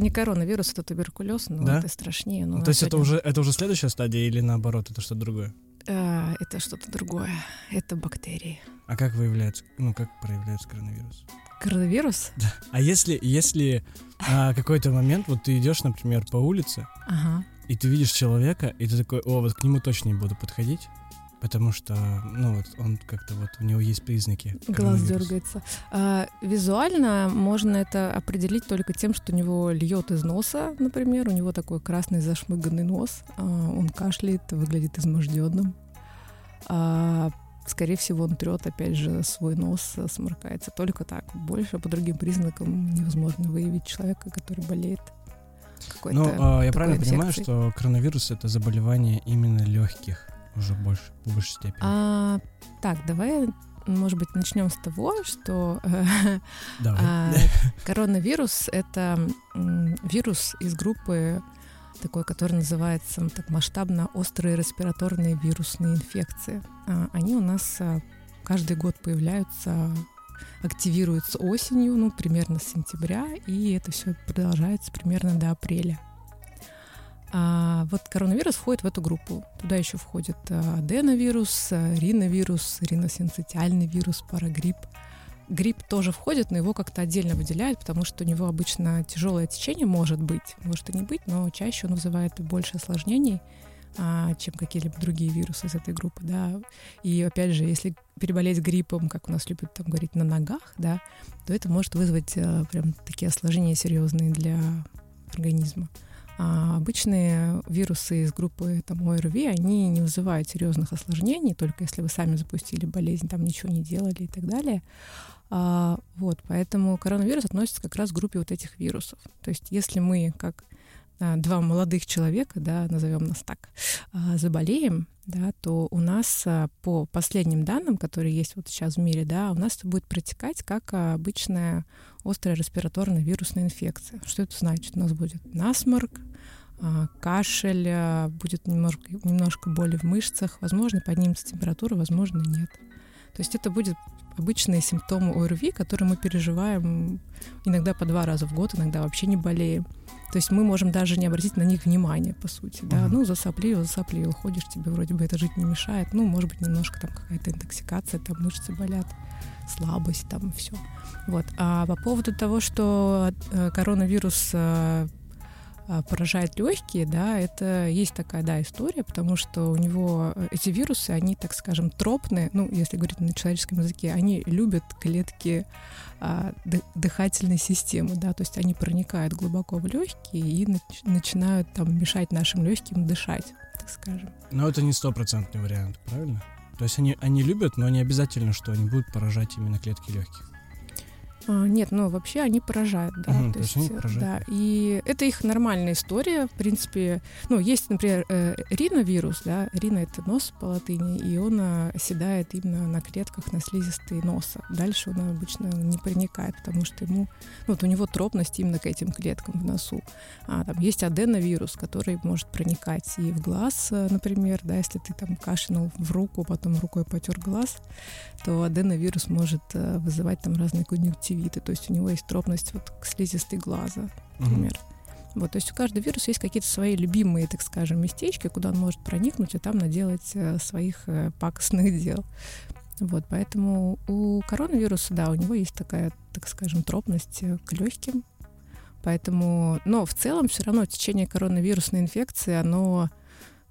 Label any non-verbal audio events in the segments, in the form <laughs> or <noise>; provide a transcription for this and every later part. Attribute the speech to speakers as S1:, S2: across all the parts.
S1: не коронавирус, это туберкулез, но
S2: Да?
S1: это страшнее. но
S2: Ну, то есть это уже, это уже следующая стадия или наоборот, это что-то другое?
S1: А, это что-то другое. Это бактерии.
S2: А как выявляется, ну, как проявляется коронавирус?
S1: Коронавирус? <laughs>
S2: А если, если а, какой-то момент, вот ты идешь, например, по улице,
S1: Ага.
S2: и ты видишь человека, и ты такой, о, вот к нему точно не буду подходить, потому что, ну, вот он как-то вот, у него есть признаки.
S1: Глаз дергается. А, визуально можно это определить только тем, что у него льет из носа, например, у него такой красный зашмыганный нос, а, он кашляет, выглядит изможденным. А, скорее всего, он трет, опять же, свой нос, а, сморкается. Только так. Больше по другим признакам невозможно выявить человека, который болеет. какой-то
S2: Ну, а, я правильно понимаю,
S1: инфекцией.
S2: что коронавирус это заболевание именно легких уже больше, в большей степени.
S1: А, так, давай, может быть, начнем с того, что э. А, коронавирус — это вирус из группы такой, который называется так масштабно острые респираторные вирусные инфекции. А, Они у нас а, каждый год появляются, активируются осенью, ну, примерно с сентября, и это все продолжается примерно до апреля. А вот коронавирус входит в эту группу. Туда еще входит а, аденовирус, а, риновирус, риносинцитиальный вирус, парагрипп. Грипп тоже входит, но его как-то отдельно выделяют, потому что у него обычно тяжелое течение может быть, может и не быть, но чаще он вызывает больше осложнений, а, чем какие-либо другие вирусы из этой группы, да. И опять же, если переболеть гриппом, как у нас любят там говорить, на ногах, да, то это может вызвать а, прям такие осложнения серьезные для организма. А обычные вирусы из группы там, ОРВИ, они не вызывают серьезных осложнений, только если вы сами запустили болезнь, там ничего не делали и так далее. А, вот, поэтому коронавирус относится как раз к группе вот этих вирусов. То есть если мы, как два молодых человека, да, назовем нас так, а, заболеем, да, то у нас а, по последним данным, которые есть вот сейчас в мире, да, у нас это будет протекать как а, обычная острая респираторная вирусная инфекция. Что это значит? У нас будет насморк, а, кашель, а, будет немножко, немножко боли в мышцах, возможно, поднимется температура, возможно, нет. То есть это будет обычные симптомы ОРВИ, которые мы переживаем иногда по два раза в год, иногда вообще не болеем. То есть мы можем даже не обратить на них внимания, по сути, да.
S2: Мгм.
S1: Ну, засоплил, засоплил, ходишь, тебе вроде бы это жить не мешает. Ну, может быть, немножко там какая-то интоксикация, там мышцы болят, слабость, там все. Вот. А по поводу того, что э, коронавирус э, поражает легкие, да, это есть такая, да, история, потому что у него э, эти вирусы, они, так скажем, тропные, ну, если говорить на человеческом языке, они любят клетки а, дых- дыхательной системы, да, то есть они проникают глубоко в легкие и нач- начинают там мешать нашим легким дышать, так скажем.
S2: Но это не стопроцентный вариант, правильно? То есть они, они любят, но не обязательно, что они будут поражать именно клетки легких.
S1: А, нет, ну вообще они поражают, да.
S2: Мгм,
S1: то
S2: есть они
S1: э,
S2: поражают.
S1: да. И это их нормальная история. В принципе, ну, есть, например, э, риновирус, да, рина это нос по латыни, и он а, оседает именно на клетках, на слизистой носа. Дальше он обычно не проникает, потому что ему, ну, вот у него тропность именно к этим клеткам в носу. А, там есть аденовирус, который может проникать и в глаз, э, например, да, если ты там кашлянул в руку, потом рукой потер глаз, то аденовирус может э, вызывать там разные конъюнктивиты. То есть у него есть тропность вот к слизистой глаза, например. Вот, то есть у каждого вируса есть какие-то свои любимые, так скажем, местечки, куда он может проникнуть и там наделать э, своих э, пакостных <laughs> дел. Вот, поэтому у коронавируса, да, у него есть такая, так скажем, тропность э, к легким. Поэтому, но в целом все равно течение коронавирусной инфекции, оно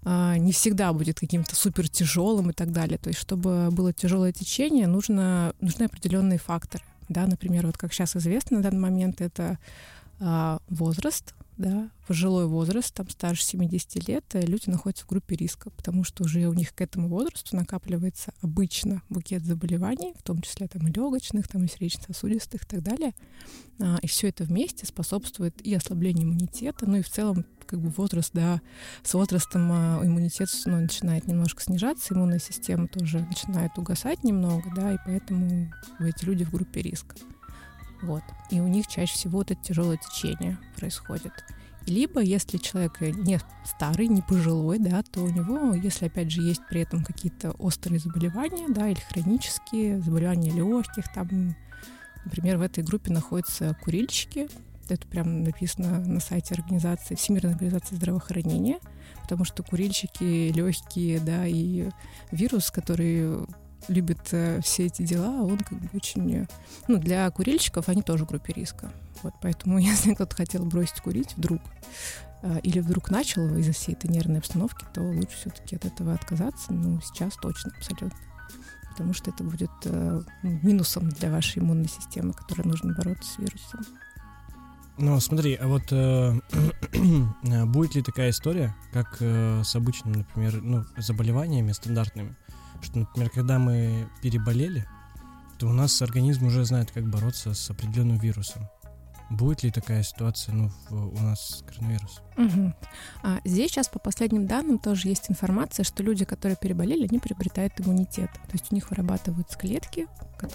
S1: а, не всегда будет каким-то супер тяжелым и так далее. То есть, чтобы было тяжелое течение, нужно, нужны определенные факторы. Да, например, вот как сейчас известно на данный момент, это а, возраст, да, пожилой возраст, там старше 70 лет, э, люди находятся в группе риска, потому что уже у них к этому возрасту накапливается обычно букет заболеваний, в том числе там легочных, там и сердечно-сосудистых и так далее. А, и все это вместе способствует и ослаблению иммунитета, ну и в целом как бы возраст, да, с возрастом а, иммунитет ну, начинает немножко снижаться, иммунная система тоже начинает угасать немного, да, и поэтому эти люди в группе риска. Вот. И у них чаще всего вот это тяжелое течение происходит. Либо, если человек не старый, не пожилой, да, то у него, если, опять же, есть при этом какие-то острые заболевания, да, или хронические заболевания легких, там, например, в этой группе находятся курильщики, Это прям написано на сайте организации, Всемирной организации здравоохранения, потому что курильщики легкие, да, и вирус, который любит э, все эти дела, он как бы очень... Ну, для курильщиков они тоже в группе риска. Вот, поэтому <laughs> если кто-то хотел бросить курить вдруг, э, или вдруг начал из-за всей этой нервной обстановки, то лучше все-таки от этого отказаться. Ну, сейчас точно, абсолютно. Потому что это будет э, минусом для вашей иммунной системы, которой нужно бороться с вирусом.
S2: Ну, смотри, а вот э, <clears throat> будет ли такая история, как э, с обычными, например, ну, заболеваниями стандартными, что, например, когда мы переболели, то у нас организм уже знает, как бороться с определенным вирусом. Будет ли такая ситуация ну, в, у нас с коронавирусом?
S1: Угу. А, здесь сейчас по последним данным тоже есть информация, что люди, которые переболели, они приобретают иммунитет. То есть у них вырабатываются клетки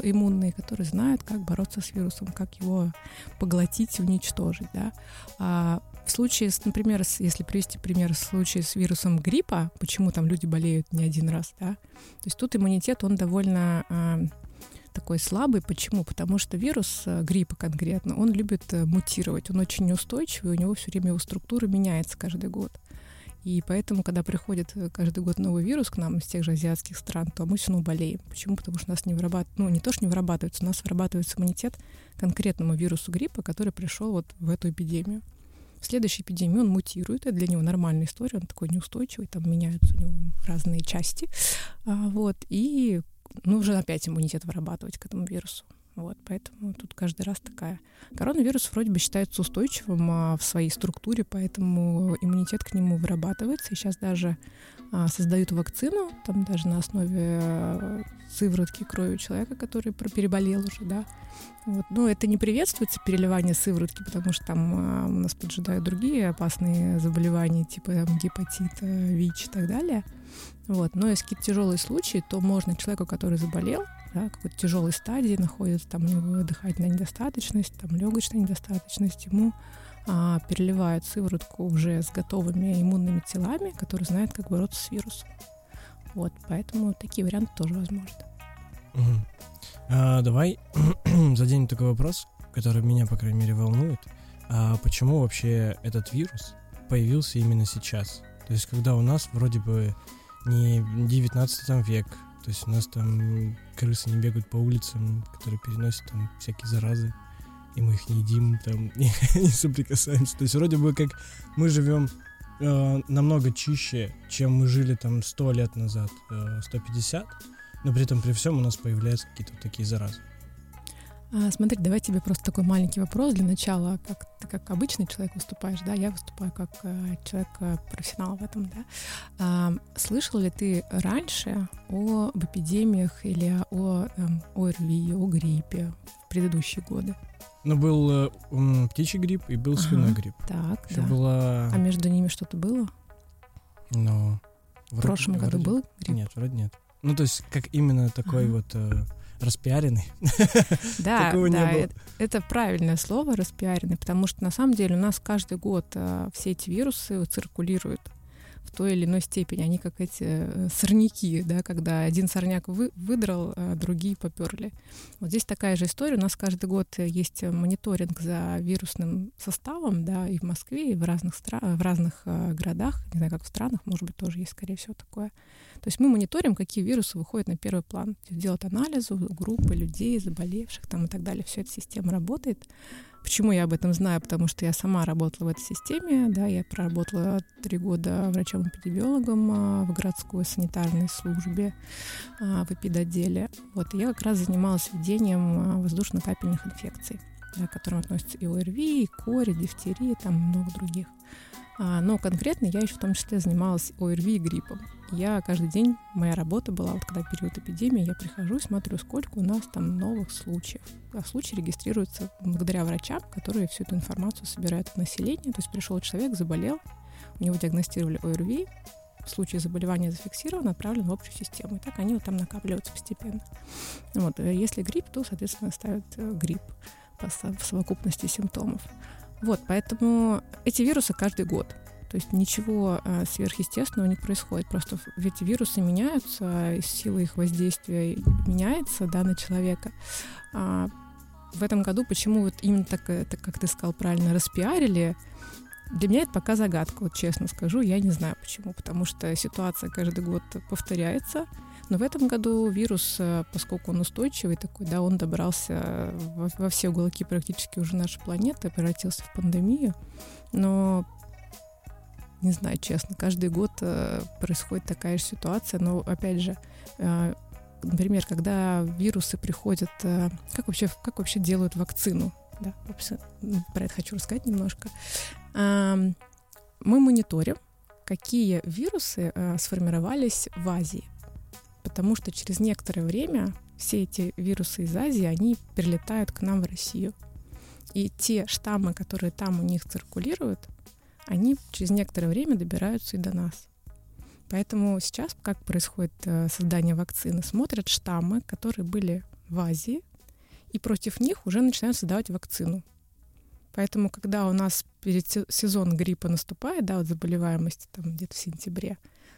S1: иммунные, которые знают, как бороться с вирусом, как его поглотить, уничтожить. Да? А в случае, с, например, с, если привести пример, в случае с вирусом гриппа, почему там люди болеют не один раз, да, то есть тут иммунитет, он довольно а, такой слабый. Почему? Потому что вирус э, гриппа конкретно, он любит э, мутировать, он очень неустойчивый, у него все время его структура меняется каждый год. И поэтому, когда приходит э, каждый год новый вирус к нам из тех же азиатских стран, то мы все равно болеем. Почему? Потому что у нас не вырабатывается, ну не то, что не вырабатывается, у нас вырабатывается иммунитет конкретному вирусу гриппа, который пришел вот в эту эпидемию. В следующей эпидемии он мутирует, это для него нормальная история, он такой неустойчивый, там меняются у него разные части. А, вот, и нужно опять иммунитет вырабатывать к этому вирусу. Вот, поэтому тут каждый раз такая. Коронавирус вроде бы считается устойчивым а, в своей структуре, поэтому иммунитет к нему вырабатывается. И сейчас даже а, создают вакцину, там даже на основе а, сыворотки крови человека, который переболел уже, да. Вот. Но это не приветствуется, переливание сыворотки, потому что там а, у нас поджидают другие опасные заболевания, типа там, гепатита, ВИЧ и так далее. Вот. Но если какие-то тяжелые случаи, то можно человеку, который заболел, да, какой-то тяжелой стадии находится, там у него дыхательная недостаточность, там легочная недостаточность, ему а, переливают сыворотку уже с готовыми иммунными телами, которые знают, как бороться с вирусом. Вот, поэтому такие варианты тоже возможны.
S2: Угу. А, давай <clears throat> заденем такой вопрос, который меня, по крайней мере, волнует. А почему вообще этот вирус появился именно сейчас? То есть, когда у нас вроде бы не 19 век, то есть у нас там крысы не бегают по улицам, которые переносят там всякие заразы, и мы их не едим, там, не, <laughs> не соприкасаемся. То есть вроде бы как мы живем э, намного чище, чем мы жили там 100 лет назад, э, 150, но при этом при всем у нас появляются какие-то такие заразы.
S1: А, смотри, давай тебе просто такой маленький вопрос для начала. Как ты как обычный человек выступаешь, да? Я выступаю как э, человек-профессионал в этом, да? А, слышал ли ты раньше об эпидемиях или о э, ОРВИ, о гриппе в предыдущие годы?
S2: Ну, был э, птичий грипп и был ага, свиной грипп.
S1: Так,
S2: Еще
S1: да.
S2: была...
S1: А между ними что-то было?
S2: Ну...
S1: В прошлом году
S2: вроде...
S1: был грипп?
S2: Нет, вроде нет. Ну, то есть, как именно такой ага. вот... Э, распиаренный. <laughs>
S1: Да, Такого да, это, это правильное слово распиаренный, потому что на самом деле у нас каждый год а, все эти вирусы циркулируют в той или иной степени. Они как эти э, сорняки, да, когда один сорняк вы, выдрал, а другие поперли. Вот здесь такая же история. У нас каждый год есть мониторинг за вирусным составом, да, и в Москве, и в разных, стра- в разных а, городах, не знаю, как в странах, может быть, тоже есть, скорее всего, такое. То есть мы мониторим, какие вирусы выходят на первый план. Делать анализы группы людей, заболевших там и так далее. Все эта система работает. Почему я об этом знаю? Потому что я сама работала в этой системе, да, я проработала три года врачом-эпидемиологом а, в городской санитарной службе а, в эпидотделе. Вот, и я как раз занималась ведением а, воздушно-капельных инфекций, да, к которым относятся и ОРВИ, и кори, дифтерия, там много других. Но конкретно я еще в том числе занималась ОРВИ и гриппом. Я каждый день, моя работа была, вот когда период эпидемии, я прихожу смотрю, сколько у нас там новых случаев. А случаи регистрируются благодаря врачам, которые всю эту информацию собирают от населения. То есть пришел человек, заболел, у него диагностировали ОРВИ, случай заболевания зафиксирован, отправлен в общую систему. И так они вот там накапливаются постепенно. Вот. Э, если грипп, то, соответственно, ставят э, грипп по совокупности симптомов. Вот, поэтому эти вирусы каждый год. То есть ничего а, сверхъестественного не происходит. Просто эти вирусы меняются, и сила их воздействия меняется да, на человека. А, в этом году почему вот именно так, так как ты сказал правильно, распиарили, для меня это пока загадка, вот честно скажу, я не знаю почему, потому что ситуация каждый год повторяется, но в этом году вирус, э, поскольку он устойчивый такой, да, он добрался во, во все уголки практически уже нашей планеты, превратился в пандемию, но не знаю, честно, каждый год э, происходит такая же ситуация, но опять же, э, например, когда вирусы приходят, как вообще, как вообще делают вакцину? Да, про это хочу рассказать немножко. Мы мониторим, какие вирусы сформировались в Азии потому что через некоторое время все эти вирусы из Азии, они прилетают к нам в Россию. И те штаммы, которые там у них циркулируют, они через некоторое время добираются и до нас. Поэтому сейчас, как происходит э, создание вакцины, смотрят штаммы, которые были в Азии, и против них уже начинают создавать вакцину. Поэтому, когда у нас перед сезон гриппа наступает, да, вот заболеваемость там где-то в сентябре,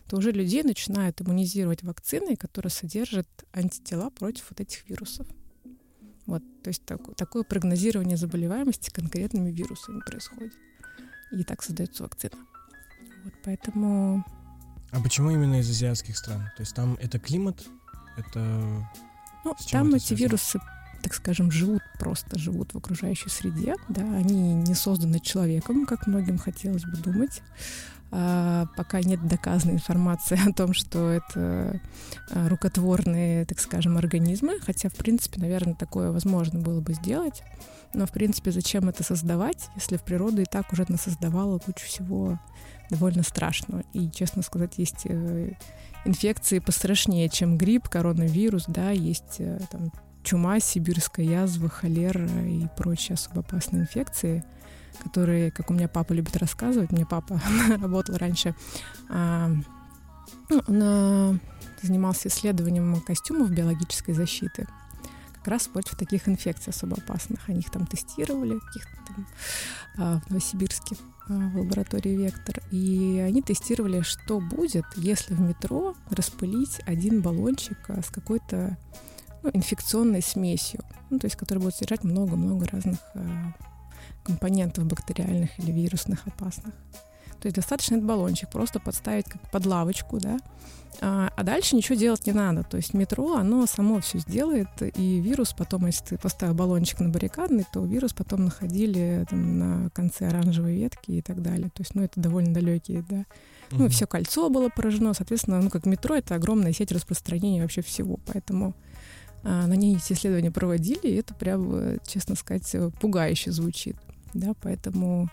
S1: то уже людей начинают иммунизировать вакциной, которая содержит антитела против вот этих вирусов. Вот, то есть так, такое прогнозирование заболеваемости конкретными вирусами происходит. И так создается вакцина. Вот, поэтому...
S2: А почему именно из азиатских стран? То есть там это климат, это...
S1: Ну, там это эти связано? вирусы, так скажем, живут просто, живут в окружающей среде, да, они не созданы человеком, как многим хотелось бы думать. А, пока нет доказанной информации о том, что это а, рукотворные, так скажем, организмы, хотя, в принципе, наверное, такое возможно было бы сделать. Но, в принципе, зачем это создавать, если в природу и так уже насоздавала кучу всего довольно страшного. И, честно сказать, есть э, инфекции пострашнее, чем грипп, коронавирус, да, есть э, там, чума, сибирская язва, холера и прочие особо опасные инфекции — которые, как у меня папа любит рассказывать, мне папа <laughs> работал раньше, а, ну, он а, занимался исследованием костюмов биологической защиты, как раз против таких инфекций особо опасных. Они их там тестировали там а, в Новосибирске а, в лаборатории Вектор. И они тестировали, что будет, если в метро распылить один баллончик а, с какой-то ну, инфекционной смесью, ну, то есть который будет содержать много-много разных а, компонентов бактериальных или вирусных опасных. То есть достаточно этот баллончик просто подставить как под лавочку, да, а, а дальше ничего делать не надо. То есть метро, оно само все сделает, и вирус потом, если ты поставил баллончик на баррикадный, то вирус потом находили там, на конце оранжевой ветки и так далее. То есть, ну, это довольно далекие, да. Mm-hmm. Ну, все кольцо было поражено, соответственно, ну, как метро, это огромная сеть распространения вообще всего, поэтому а, на ней эти исследования проводили, и это прям, честно сказать, пугающе звучит да, поэтому,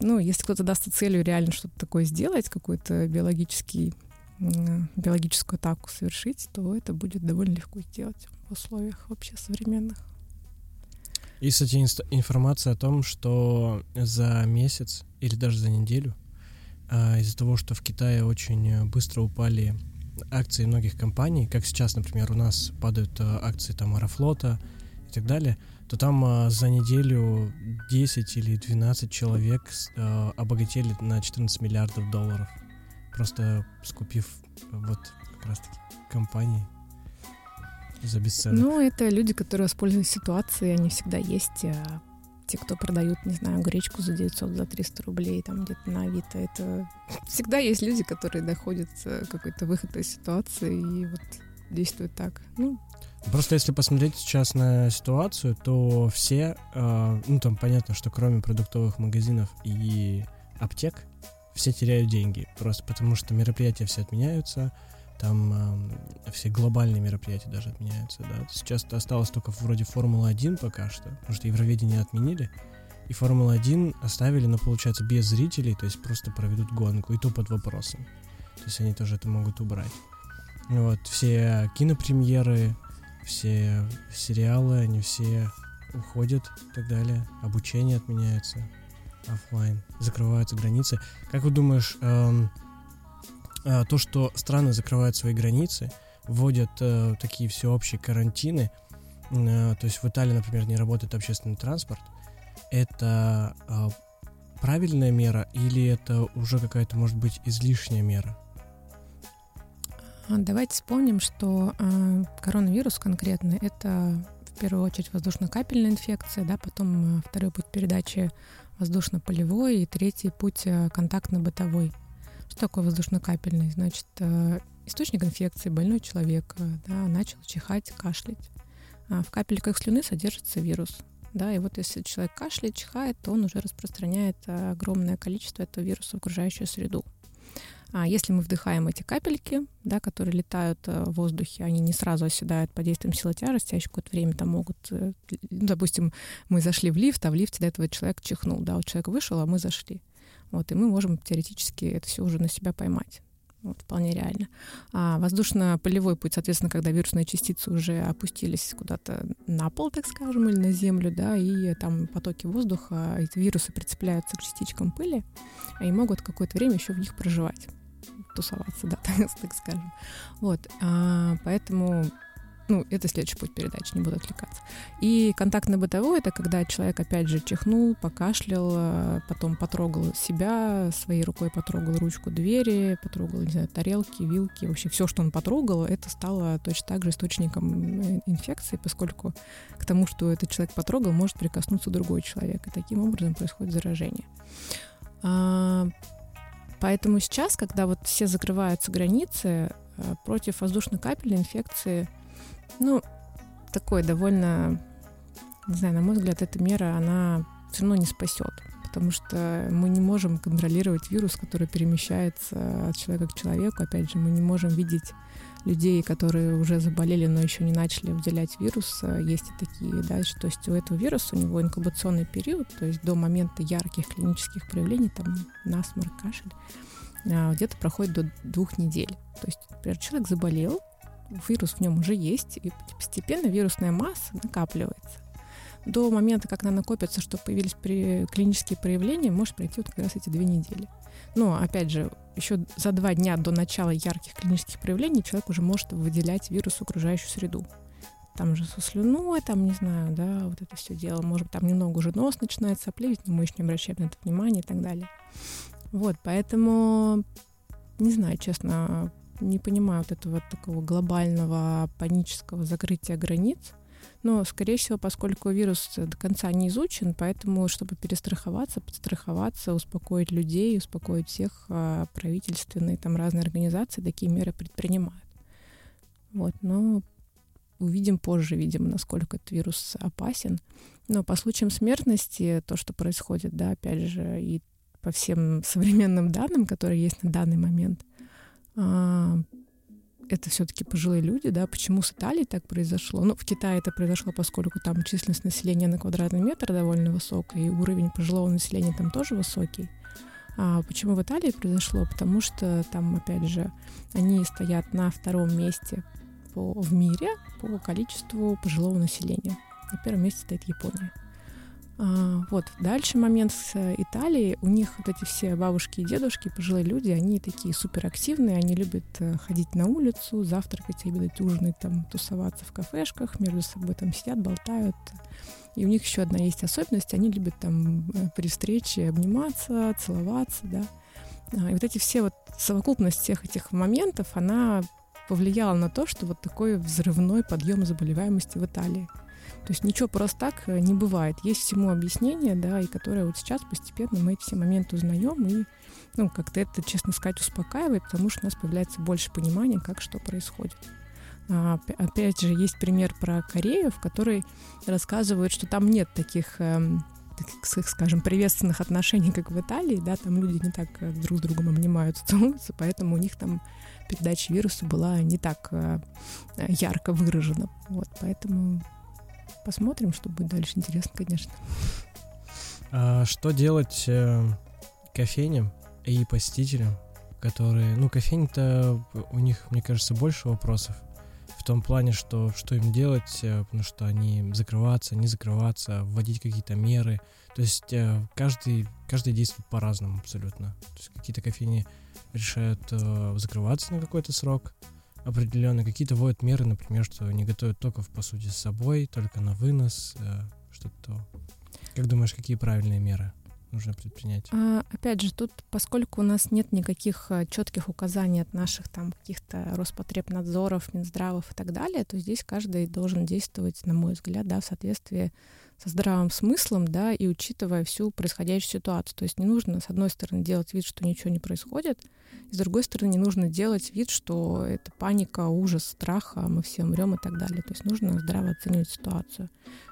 S1: ну, если кто-то даст целью реально что-то такое сделать, какой-то биологический, биологическую атаку совершить, то это будет довольно легко сделать в условиях вообще современных.
S2: И, кстати, информация о том, что за месяц или даже за неделю а, из-за того, что в Китае очень быстро упали акции многих компаний, как сейчас, например, у нас падают а, акции там Аэрофлота и так далее, то там а, за неделю 10 или 12 человек а, обогатели на 14 миллиардов долларов, просто скупив вот как раз-таки компании за бесценок.
S1: Ну, это люди, которые воспользуются ситуацией, они всегда есть. А те, кто продают, не знаю, гречку за 900, за 300 рублей, там где-то на Авито, это <laughs> всегда есть люди, которые доходят какой-то выход из ситуации и вот действуют так. Ну,
S2: Просто если посмотреть сейчас на ситуацию, то все, э, ну там понятно, что кроме продуктовых магазинов и аптек, все теряют деньги. Просто потому что мероприятия все отменяются, там э, все глобальные мероприятия даже отменяются, да. Сейчас осталось только вроде Формула-1 пока что, потому что Евровидение отменили, и Формула-1 оставили, но получается без зрителей, то есть просто проведут гонку, и то под вопросом. То есть они тоже это могут убрать. Вот, все кинопремьеры, все сериалы, они все уходят и так далее. Обучение отменяется офлайн, закрываются границы. Как вы думаешь, эм, э, то, что страны закрывают свои границы, вводят э, такие всеобщие карантины, э, то есть в Италии, например, не работает общественный транспорт, это э, правильная мера или это уже какая-то, может быть, излишняя мера?
S1: А, давайте вспомним, что э, коронавирус конкретно это в первую очередь воздушно-капельная инфекция, да, потом второй путь передачи воздушно-полевой и третий путь контактно-бытовой. Что такое воздушно-капельный? Значит, источник инфекции, больной человек да, начал чихать, кашлять. А в капельках слюны содержится вирус. Да, и вот если человек кашляет, чихает, то он уже распространяет огромное количество этого вируса в окружающую среду. А если мы вдыхаем эти капельки, да, которые летают э, в воздухе, они не сразу оседают под действием силы тяжести, а еще какое-то время там могут... Э, ну, допустим, мы зашли в лифт, а в лифте до этого человек чихнул, да, вот человек вышел, а мы зашли. Вот, и мы можем теоретически это все уже на себя поймать. Вот, вполне реально. А воздушно-полевой путь, соответственно, когда вирусные частицы уже опустились куда-то на пол, так скажем, или на землю, да, и там потоки воздуха, эти вирусы прицепляются к частичкам пыли и могут какое-то время еще в них проживать тусоваться, да, <laughs> так, скажем. Вот, а, поэтому ну, это следующий путь передачи, не буду отвлекаться. И контактно-бытовой — это когда человек, опять же, чихнул, покашлял, э, потом потрогал себя, своей рукой потрогал ручку двери, потрогал, не знаю, тарелки, вилки, вообще все, что он потрогал, это стало точно так же источником э, инфекции, поскольку к тому, что этот человек потрогал, может прикоснуться другой человек, и таким образом происходит заражение. Поэтому сейчас, когда вот все закрываются границы, э, против воздушно-капельной инфекции — ну, такой довольно, не знаю, на мой взгляд, эта мера, она все равно не спасет, потому что мы не можем контролировать вирус, который перемещается от человека к человеку. Опять же, мы не можем видеть людей, которые уже заболели, но еще не начали выделять вирус. Есть и такие, да, то есть у этого вируса у него инкубационный период, то есть до момента ярких клинических проявлений, там насморк, кашель, а, где-то проходит до двух недель. То есть, например, человек заболел, вирус в нем уже есть, и постепенно вирусная масса накапливается. До момента, как она накопится, что появились при клинические проявления, может пройти вот как раз эти две недели. Но, опять же, еще за два дня до начала ярких клинических проявлений человек уже может выделять вирус в окружающую среду. Там же со слюной, там, не знаю, да, вот это все дело. Может, там немного уже нос начинает соплевить, но мы еще не обращаем на это внимания и так далее. Вот, поэтому, не знаю, честно, не понимаю вот этого такого глобального панического закрытия границ. Но, скорее всего, поскольку вирус до конца не изучен, поэтому, чтобы перестраховаться, подстраховаться, успокоить людей, успокоить всех, а, правительственные там разные организации такие меры предпринимают. Вот, но увидим позже, видимо, насколько этот вирус опасен. Но по случаям смертности, то, что происходит, да, опять же, и по всем <laughs> современным данным, которые есть на данный момент, а, это все-таки пожилые люди, да, почему с Италией так произошло? Ну, в Китае это произошло, поскольку там численность населения на квадратный метр довольно высокая, и уровень пожилого населения там тоже высокий. А почему в Италии произошло? Потому что там, опять же, они стоят на втором месте по, в мире по количеству пожилого населения. На первом месте стоит Япония. А, вот, дальше момент с э, Италией. У них вот эти все бабушки и дедушки, пожилые люди, они такие суперактивные, они любят э, ходить на улицу, завтракать, обедать, ужинать, там, тусоваться в кафешках, между собой там сидят, болтают. И у них еще одна есть особенность, они любят там э, при встрече обниматься, целоваться, да. А, и вот эти все вот совокупность всех этих моментов, она повлияла на то, что вот такой взрывной подъем заболеваемости в Италии. То есть ничего просто так э, не бывает. Есть всему объяснение, да, и которое вот сейчас постепенно мы эти все моменты узнаем, и, ну, как-то это, честно сказать, успокаивает, потому что у нас появляется больше понимания, как что происходит. А, опять же, есть пример про Корею, в которой рассказывают, что там нет таких эм, таких, скажем, приветственных отношений, как в Италии, да, там люди не так э, друг с другом обнимаются, <laughs> целуются, поэтому у них там передача вируса была не так э, ярко выражена. Вот, поэтому Посмотрим, что будет дальше. Интересно, конечно.
S2: А что делать э, кофейням и посетителям, которые... Ну, кофейни-то у них, мне кажется, больше вопросов. В том плане, что что им делать, э, потому что они закрываться, не закрываться, вводить какие-то меры. То есть э, каждый, каждый действует по-разному абсолютно. То есть какие-то кофейни решают э, закрываться на какой-то срок, определенно. Какие-то вводят меры, например, что не готовят только в посуде с собой, только на вынос, э, что-то. Как думаешь, какие правильные меры нужно предпринять?
S1: А, опять же, тут, поскольку у нас нет никаких а, четких указаний от наших там каких-то Роспотребнадзоров, Минздравов и так далее, то здесь каждый должен действовать, на мой взгляд, да, в соответствии со здравым смыслом, да, и учитывая всю происходящую ситуацию. То есть не нужно, с одной стороны, делать вид, что ничего не происходит, и с другой стороны, не нужно делать вид, что это паника, ужас, страх, а мы все умрем и так далее. То есть нужно здраво оценивать ситуацию.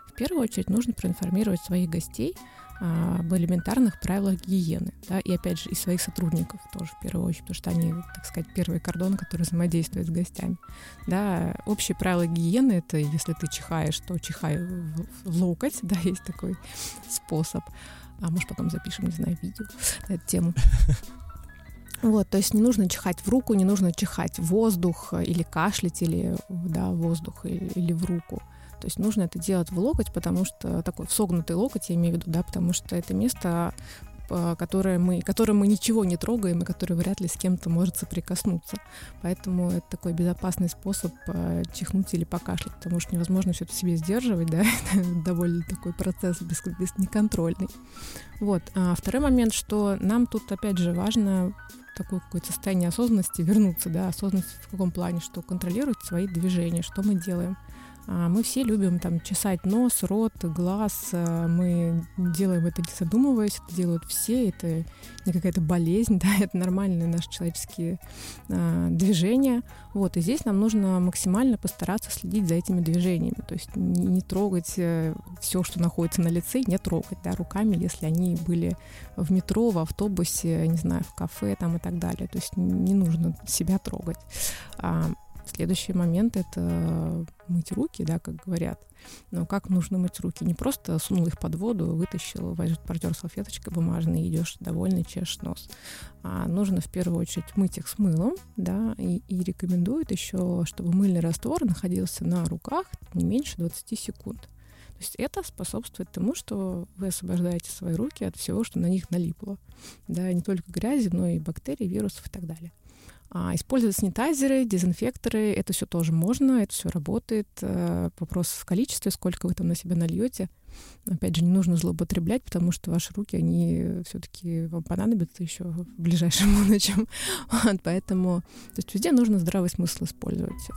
S1: В первую очередь нужно проинформировать своих гостей об элементарных правилах гигиены, да, и опять же и своих сотрудников тоже в первую очередь, потому что они, так сказать, первый кордон, который взаимодействует с гостями. Да, общие правила гигиены это если ты чихаешь, то чихай в, локоть, <laughs> да, есть такой способ. А может потом запишем, не знаю, видео на эту тему. <laughs> Вот, то есть не нужно чихать в руку, не нужно чихать в воздух или кашлять или да, в воздух или, или в руку. То есть нужно это делать в локоть, потому что такой в согнутый локоть, я имею в виду, да, потому что это место, которое мы, которое мы ничего не трогаем и которое вряд ли с кем-то может соприкоснуться. Поэтому это такой безопасный способ э, чихнуть или покашлять, потому что невозможно все это себе сдерживать, да, <laughs> это довольно такой процесс без, без неконтрольный. Вот. А второй момент, что нам тут, опять же, важно такое какое-то состояние осознанности вернуться, да, осознанность в каком плане, что контролировать свои движения, что мы делаем. А, мы все любим там чесать нос, рот, глаз. А, мы делаем это не задумываясь, это делают все. Это не какая-то болезнь, <laughs> да, это нормальные наши человеческие а, движения. Вот, и здесь нам нужно максимально постараться следить за этими движениями. То есть не, не трогать э, все, что находится на лице, не трогать, да, руками, если они были в метро, в автобусе, не знаю, в кафе там и так далее. То есть не нужно себя трогать. Следующий момент — это мыть руки, да, как говорят. Но как нужно мыть руки? Не просто сунул их под воду, вытащил, протер салфеточкой бумажной, идешь довольный, чешешь нос. А нужно в первую очередь мыть их с мылом, да, и, и рекомендуют еще, чтобы мыльный раствор находился на руках не меньше 20 секунд. То есть это способствует тому, что вы освобождаете свои руки от всего, что на них налипло. Да, не только грязи, но и бактерий, вирусов и так далее. А, использовать санитайзеры, дезинфекторы, это все тоже можно, это все работает. А, вопрос в количестве, сколько вы там на себя нальете. Опять же, не нужно злоупотреблять, потому что ваши руки, они все-таки вам понадобятся еще в ближайшем <laughs> будущем. Вот, поэтому то есть везде нужно здравый смысл использовать.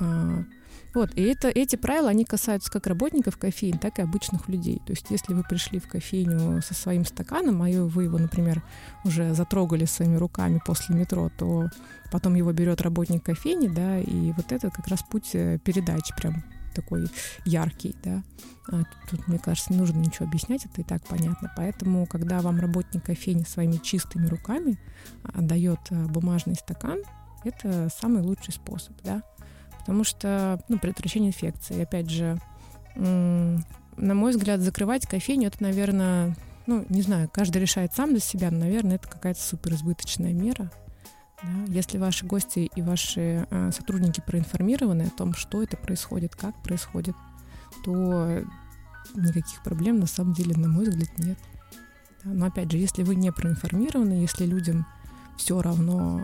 S1: Вот, и это, эти правила, они касаются как работников кофеин, так и обычных людей. То есть, если вы пришли в кофейню со своим стаканом, а вы его, например, уже затрогали своими руками после метро, то потом его берет работник кофейни, да, и вот это как раз путь э, передачи прям такой яркий, да. А тут, мне кажется, не нужно ничего объяснять, это и так понятно. Поэтому, когда вам работник кофейни своими чистыми руками отдает э, бумажный стакан, это самый лучший способ, да потому что, ну, предотвращение инфекции. Опять же, на мой взгляд, закрывать кофейню, это, наверное, ну, не знаю, каждый решает сам для себя, но, наверное, это какая-то суперизбыточная мера. Да? Если ваши гости и ваши э, сотрудники проинформированы о том, что это происходит, как происходит, то никаких проблем на самом деле, на мой взгляд, нет. Да? Но опять же, если вы не проинформированы, если людям все равно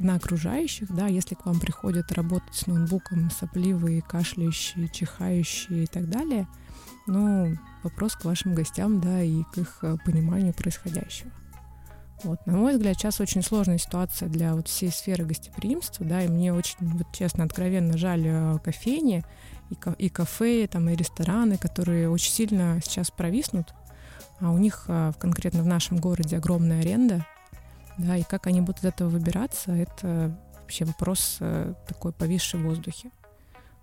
S1: на окружающих, да, если к вам приходят работать с ноутбуком сопливые, кашляющие, чихающие и так далее, ну, вопрос к вашим гостям, да, и к их э, пониманию происходящего. Вот, на мой взгляд, сейчас очень сложная ситуация для вот всей сферы гостеприимства, да, и мне очень, вот честно, откровенно жаль э, кофейни и, и там, и рестораны, которые очень сильно сейчас провиснут, а у них э, конкретно в нашем городе огромная аренда, да, и как они будут из этого выбираться, это вообще вопрос э, такой повисший в воздухе.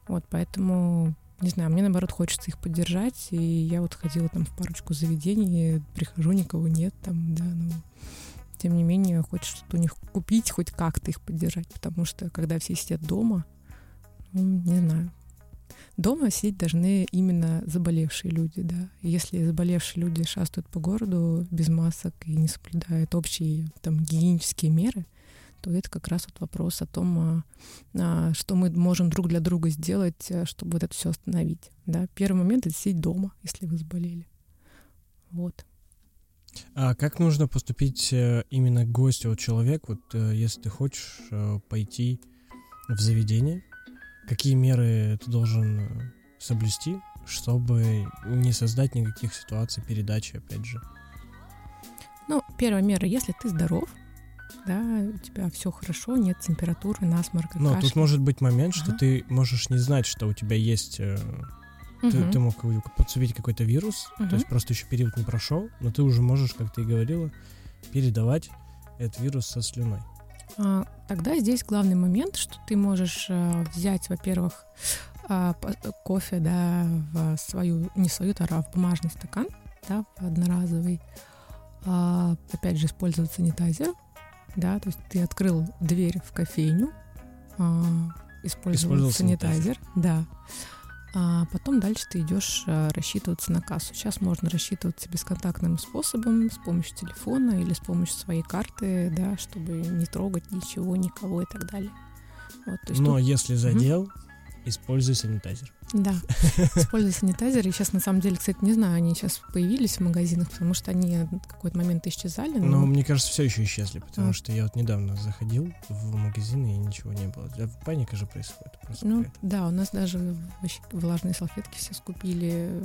S1: Вот, поэтому, не знаю, мне наоборот хочется их поддержать, и я вот ходила там в парочку заведений, прихожу, никого нет там, да, ну, тем не менее, хочется что-то у них купить, хоть как-то их поддержать, потому что когда все сидят дома, ну, не знаю, Дома сидеть должны именно заболевшие люди, да. Если заболевшие люди шастают по городу без масок и не соблюдают общие там гигиенические меры, то это как раз вот вопрос о том, а, а, что мы можем друг для друга сделать, а, чтобы вот это все остановить. Да? Первый момент — это сидеть дома, если вы заболели. Вот.
S2: А как нужно поступить э, именно гостю? Вот человек, вот э, если ты хочешь э, пойти в заведение, какие меры ты должен э, соблюсти, чтобы не создать никаких ситуаций передачи, опять же?
S1: Ну, первая мера, если ты здоров, да, у тебя все хорошо, нет температуры, насморка,
S2: Но
S1: кашля.
S2: тут может быть момент, что
S1: Ага.
S2: ты можешь не знать, что у тебя есть... э, ты,
S1: Мгм.
S2: ты мог подцепить какой-то вирус,
S1: Мгм.
S2: то есть просто еще период не прошел, но ты уже можешь, как ты и говорила, передавать этот вирус со слюной.
S1: А, Тогда здесь главный момент, что ты можешь а, взять, во-первых, а, кофе, да, в свою, не свою тару, а в бумажный стакан, да, в одноразовый. А, Опять же, использовать санитайзер, да, то есть ты открыл дверь в кофейню, использовал,
S2: Использовал
S1: санитайзер, да. А потом дальше ты идешь а, рассчитываться на кассу. Сейчас можно рассчитываться бесконтактным способом с помощью телефона или с помощью своей карты, да, чтобы не трогать ничего, никого и так далее. Вот,
S2: Но
S1: тут-
S2: если задел, используй санитайзер.
S1: Да, используя санитайзеры. Сейчас, на самом деле, кстати, не знаю, они сейчас появились в магазинах, потому что они в какой-то момент исчезали.
S2: Но
S1: но-
S2: мне кажется, все еще исчезли, потому
S1: Ну. А.
S2: что я вот недавно заходил в магазин и ничего не было. Паника же происходит просто.
S1: Ну, да, у нас даже вообще влажные салфетки все скупили.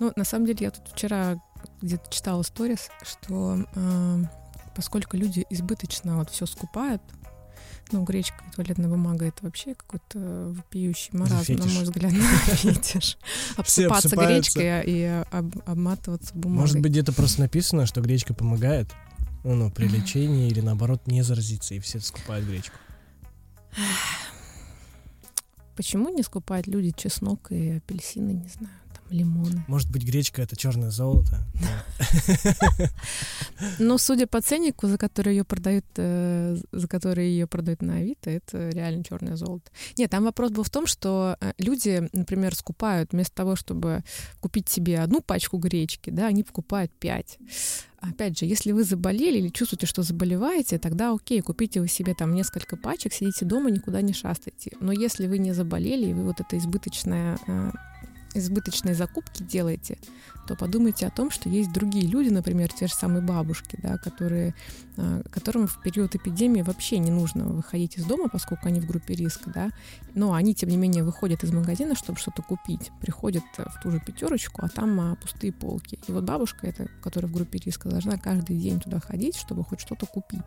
S1: Ну, на самом деле, я тут вчера где-то читала сторис, что э, поскольку люди избыточно вот все скупают, ну, гречка и туалетная бумага это вообще какой-то вопиющий маразм, на
S2: фетиш.
S1: мой взгляд, <laughs> фетиш. Обсыпаться гречкой и об- обматываться бумагой.
S2: Может быть, где-то просто написано, что гречка помогает ну, ну, при лечении или наоборот не заразиться, и все скупают гречку.
S1: Почему не скупают люди чеснок и апельсины, не знаю, лимоны?
S2: Может быть, гречка это черное золото. <laughs>
S1: Но судя по ценнику, за который ее продают, э, за который ее продают на Авито, это реально черное золото. Нет, там вопрос был в том, что э, люди, например, скупают вместо того, чтобы купить себе одну пачку гречки, да, они покупают пять. Опять же, если вы заболели или чувствуете, что заболеваете, тогда окей, купите вы себе там несколько пачек, сидите дома, никуда не шастайте. Но если вы не заболели, и вы вот это избыточное э, избыточные закупки делаете, то подумайте о том, что есть другие люди, например, те же самые бабушки, да, которые, а, которым в период эпидемии вообще не нужно выходить из дома, поскольку они в группе риска, да, но они, тем не менее, выходят из магазина, чтобы что-то купить, приходят в ту же пятерочку, а там а, пустые полки. И вот бабушка, эта, которая в группе риска, должна каждый день туда ходить, чтобы хоть что-то купить.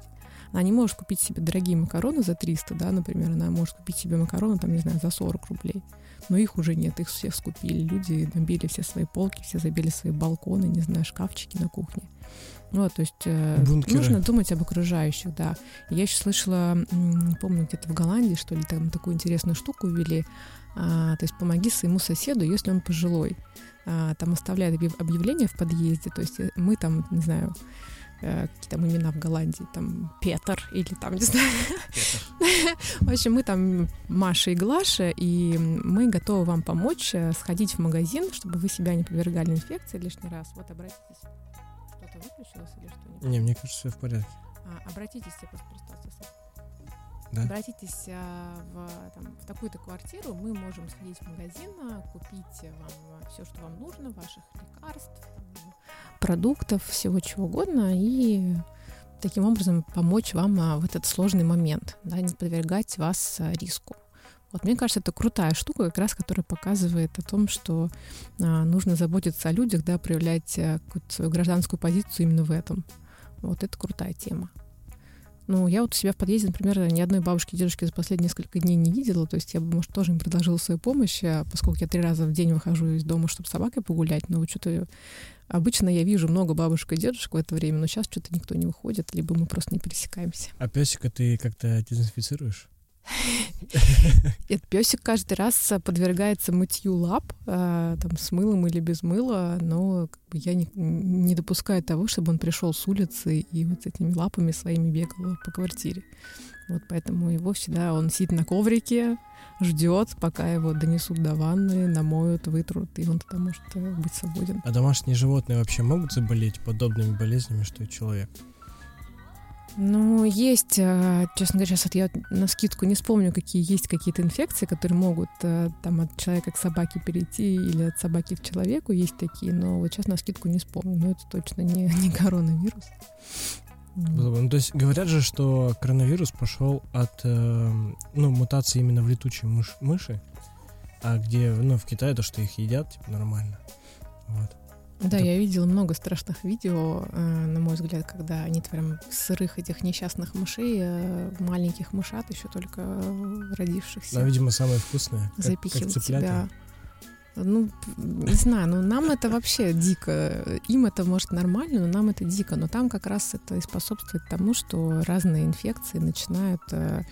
S1: Она не может купить себе дорогие макароны за 300, да, например, она может купить себе макароны, там, не знаю, за 40 рублей. Но их уже нет, их всех скупили. Люди набили все свои полки, все забили свои балконы, не знаю, шкафчики на кухне. Вот, то есть э,
S2: Бункеры.
S1: нужно думать об окружающих, да. Я еще слышала, помню, где-то в Голландии, что ли, там такую интересную штуку ввели. А, то есть помоги своему соседу, если он пожилой. А, там оставляют объяв- объявление в подъезде, то есть э, мы там, не знаю, какие там имена в Голландии, там Петр или там, не знаю. В общем, мы там Маша и Глаша, и мы готовы вам помочь э, сходить в магазин, чтобы вы себя не подвергали инфекции лишний раз. Вот обратитесь. Что-то выключилось или что?
S2: Не, мне кажется, все в порядке.
S1: А, обратитесь, я просто.
S2: Да.
S1: Обратитесь а, в, в такую-то квартиру, мы можем сходить в магазин, а, купить вам все, что вам нужно, ваших лекарств, продуктов, всего чего угодно, и таким образом помочь вам в этот сложный момент, да, не подвергать вас риску. Вот мне кажется, это крутая штука, как раз, которая показывает о том, что а, нужно заботиться о людях, да, проявлять а, какую-то свою гражданскую позицию именно в этом. Вот это крутая тема. Ну, я вот у себя в подъезде, например, ни одной бабушки и дедушки за последние несколько дней не видела. То есть я бы, может, тоже им предложила свою помощь, а поскольку я три раза в день выхожу из дома, чтобы с собакой погулять. Но вот что-то обычно я вижу много бабушек и дедушек в это время, но сейчас что-то никто не выходит, либо мы просто не пересекаемся.
S2: А песика ты как-то дезинфицируешь? <laughs>
S1: Этот песик каждый раз подвергается мытью лап, а, там с мылом или без мыла, но я не, не допускаю того, чтобы он пришел с улицы и вот этими лапами своими бегал по квартире. Вот поэтому его всегда он сидит на коврике, ждет, пока его донесут до ванны, намоют, вытрут, и он тогда может э, быть свободен.
S2: А домашние животные вообще могут заболеть подобными болезнями, что и человек?
S1: Ну, есть, э, честно говоря, сейчас вот я на скидку не вспомню, какие есть какие-то инфекции, которые могут э, там от человека к собаке перейти или от собаки к человеку, есть такие, но вот сейчас на скидку не вспомню, но это точно не, <laughs> не коронавирус.
S2: Было бы. Ну, то есть говорят же, что коронавирус пошел от э, ну, мутации именно в летучей мыш- мыши, а где, ну, в Китае то, что их едят, типа, нормально. Вот.
S1: Да, я видела много страшных видео, э, на мой взгляд, когда они прям сырых этих несчастных мышей, э, маленьких мышат, еще только родившихся.
S2: Да, видимо, самые вкусные.
S1: Запихивают тебя ну, не знаю, ну нам это вообще дико. Им это может нормально, но нам это дико. Но там как раз это и способствует тому, что разные инфекции начинают, э,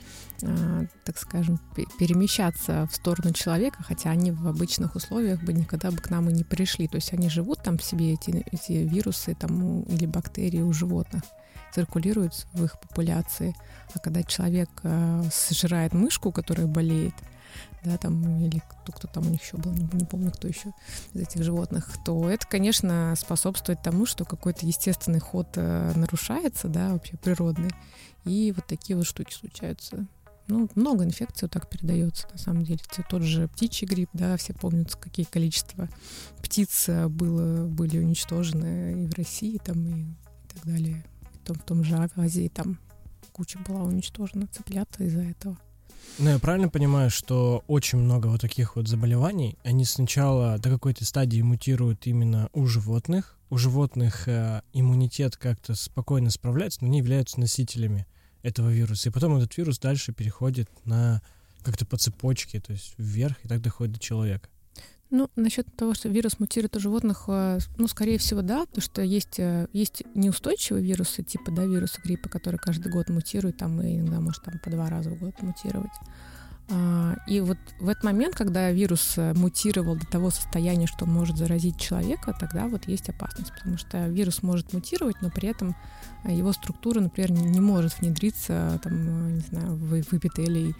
S1: э, так скажем, перемещаться в сторону человека, хотя они в обычных условиях бы никогда бы к нам и не пришли. То есть они живут там в себе, эти, эти вирусы там, или бактерии у животных циркулируют в их популяции. А когда человек э, сжирает мышку, которая болеет, да, там, или кто, кто там у них еще был, не, не помню, кто еще из этих животных, то это, конечно, способствует тому, что какой-то естественный ход э, нарушается, да, вообще природный, и вот такие вот штуки случаются. Ну, много инфекций вот так передается, на самом деле. Тот же птичий грипп, да, все помнят, какие количество птиц э, было, были уничтожены и в России, там, и так далее. В том, в том же Азии там куча была уничтожена цыплята из-за этого.
S2: Ну, я правильно понимаю, что очень много вот таких вот заболеваний, они сначала до какой-то стадии мутируют именно у животных, у животных э, иммунитет как-то спокойно справляется, но они являются носителями этого вируса. И потом этот вирус дальше переходит на как-то по цепочке, то есть вверх, и так доходит до человека.
S1: Ну, насчет того, что вирус мутирует у животных, э, ну, скорее всего, да, потому что есть, э, есть неустойчивые вирусы, типа, да, вирусы гриппа, которые каждый год мутируют, там, и иногда может там по два раза в год мутировать. А, и вот в этот момент, когда вирус э, мутировал до того состояния, что он может заразить человека, тогда вот есть опасность, потому что вирус может мутировать, но при этом его структура, например, не может внедриться, там, не знаю, в эпителий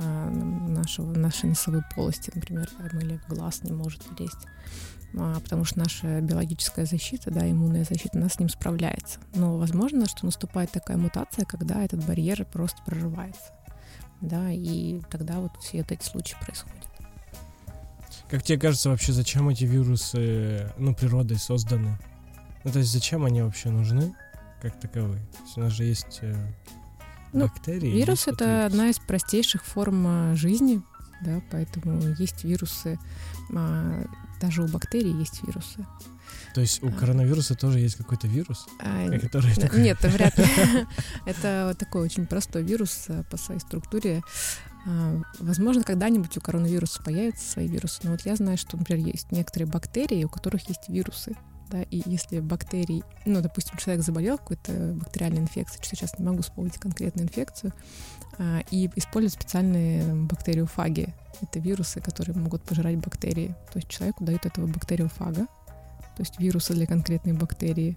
S1: нашего, нашей носовой полости, например, там, или в глаз не может влезть а, потому что наша биологическая защита, да, иммунная защита, она с ним справляется. Но возможно, что наступает такая мутация, когда этот барьер просто прорывается, да, и тогда вот все вот эти случаи происходят.
S2: Как тебе кажется, вообще зачем эти вирусы, ну, природой созданы? Ну, то есть зачем они вообще нужны, как таковые? То есть у нас же есть э, ну, бактерии.
S1: Вирус это одна из простейших форм а, жизни, да, поэтому есть вирусы, а, даже у бактерий есть вирусы.
S2: То есть у а. коронавируса тоже есть какой-то вирус?
S1: А, который такой... Нет, вряд ли. <laughs> <laughs> Это такой очень простой вирус по своей структуре. Возможно, когда-нибудь у коронавируса появятся свои вирусы, но вот я знаю, что, например, есть некоторые бактерии, у которых есть вирусы да, и если бактерий, ну, допустим, человек заболел какой-то бактериальной инфекцией, что сейчас не могу вспомнить конкретную инфекцию, а, и используют специальные бактериофаги. Это вирусы, которые могут пожирать бактерии. То есть человеку дают этого бактериофага, то есть вирусы для конкретной бактерии,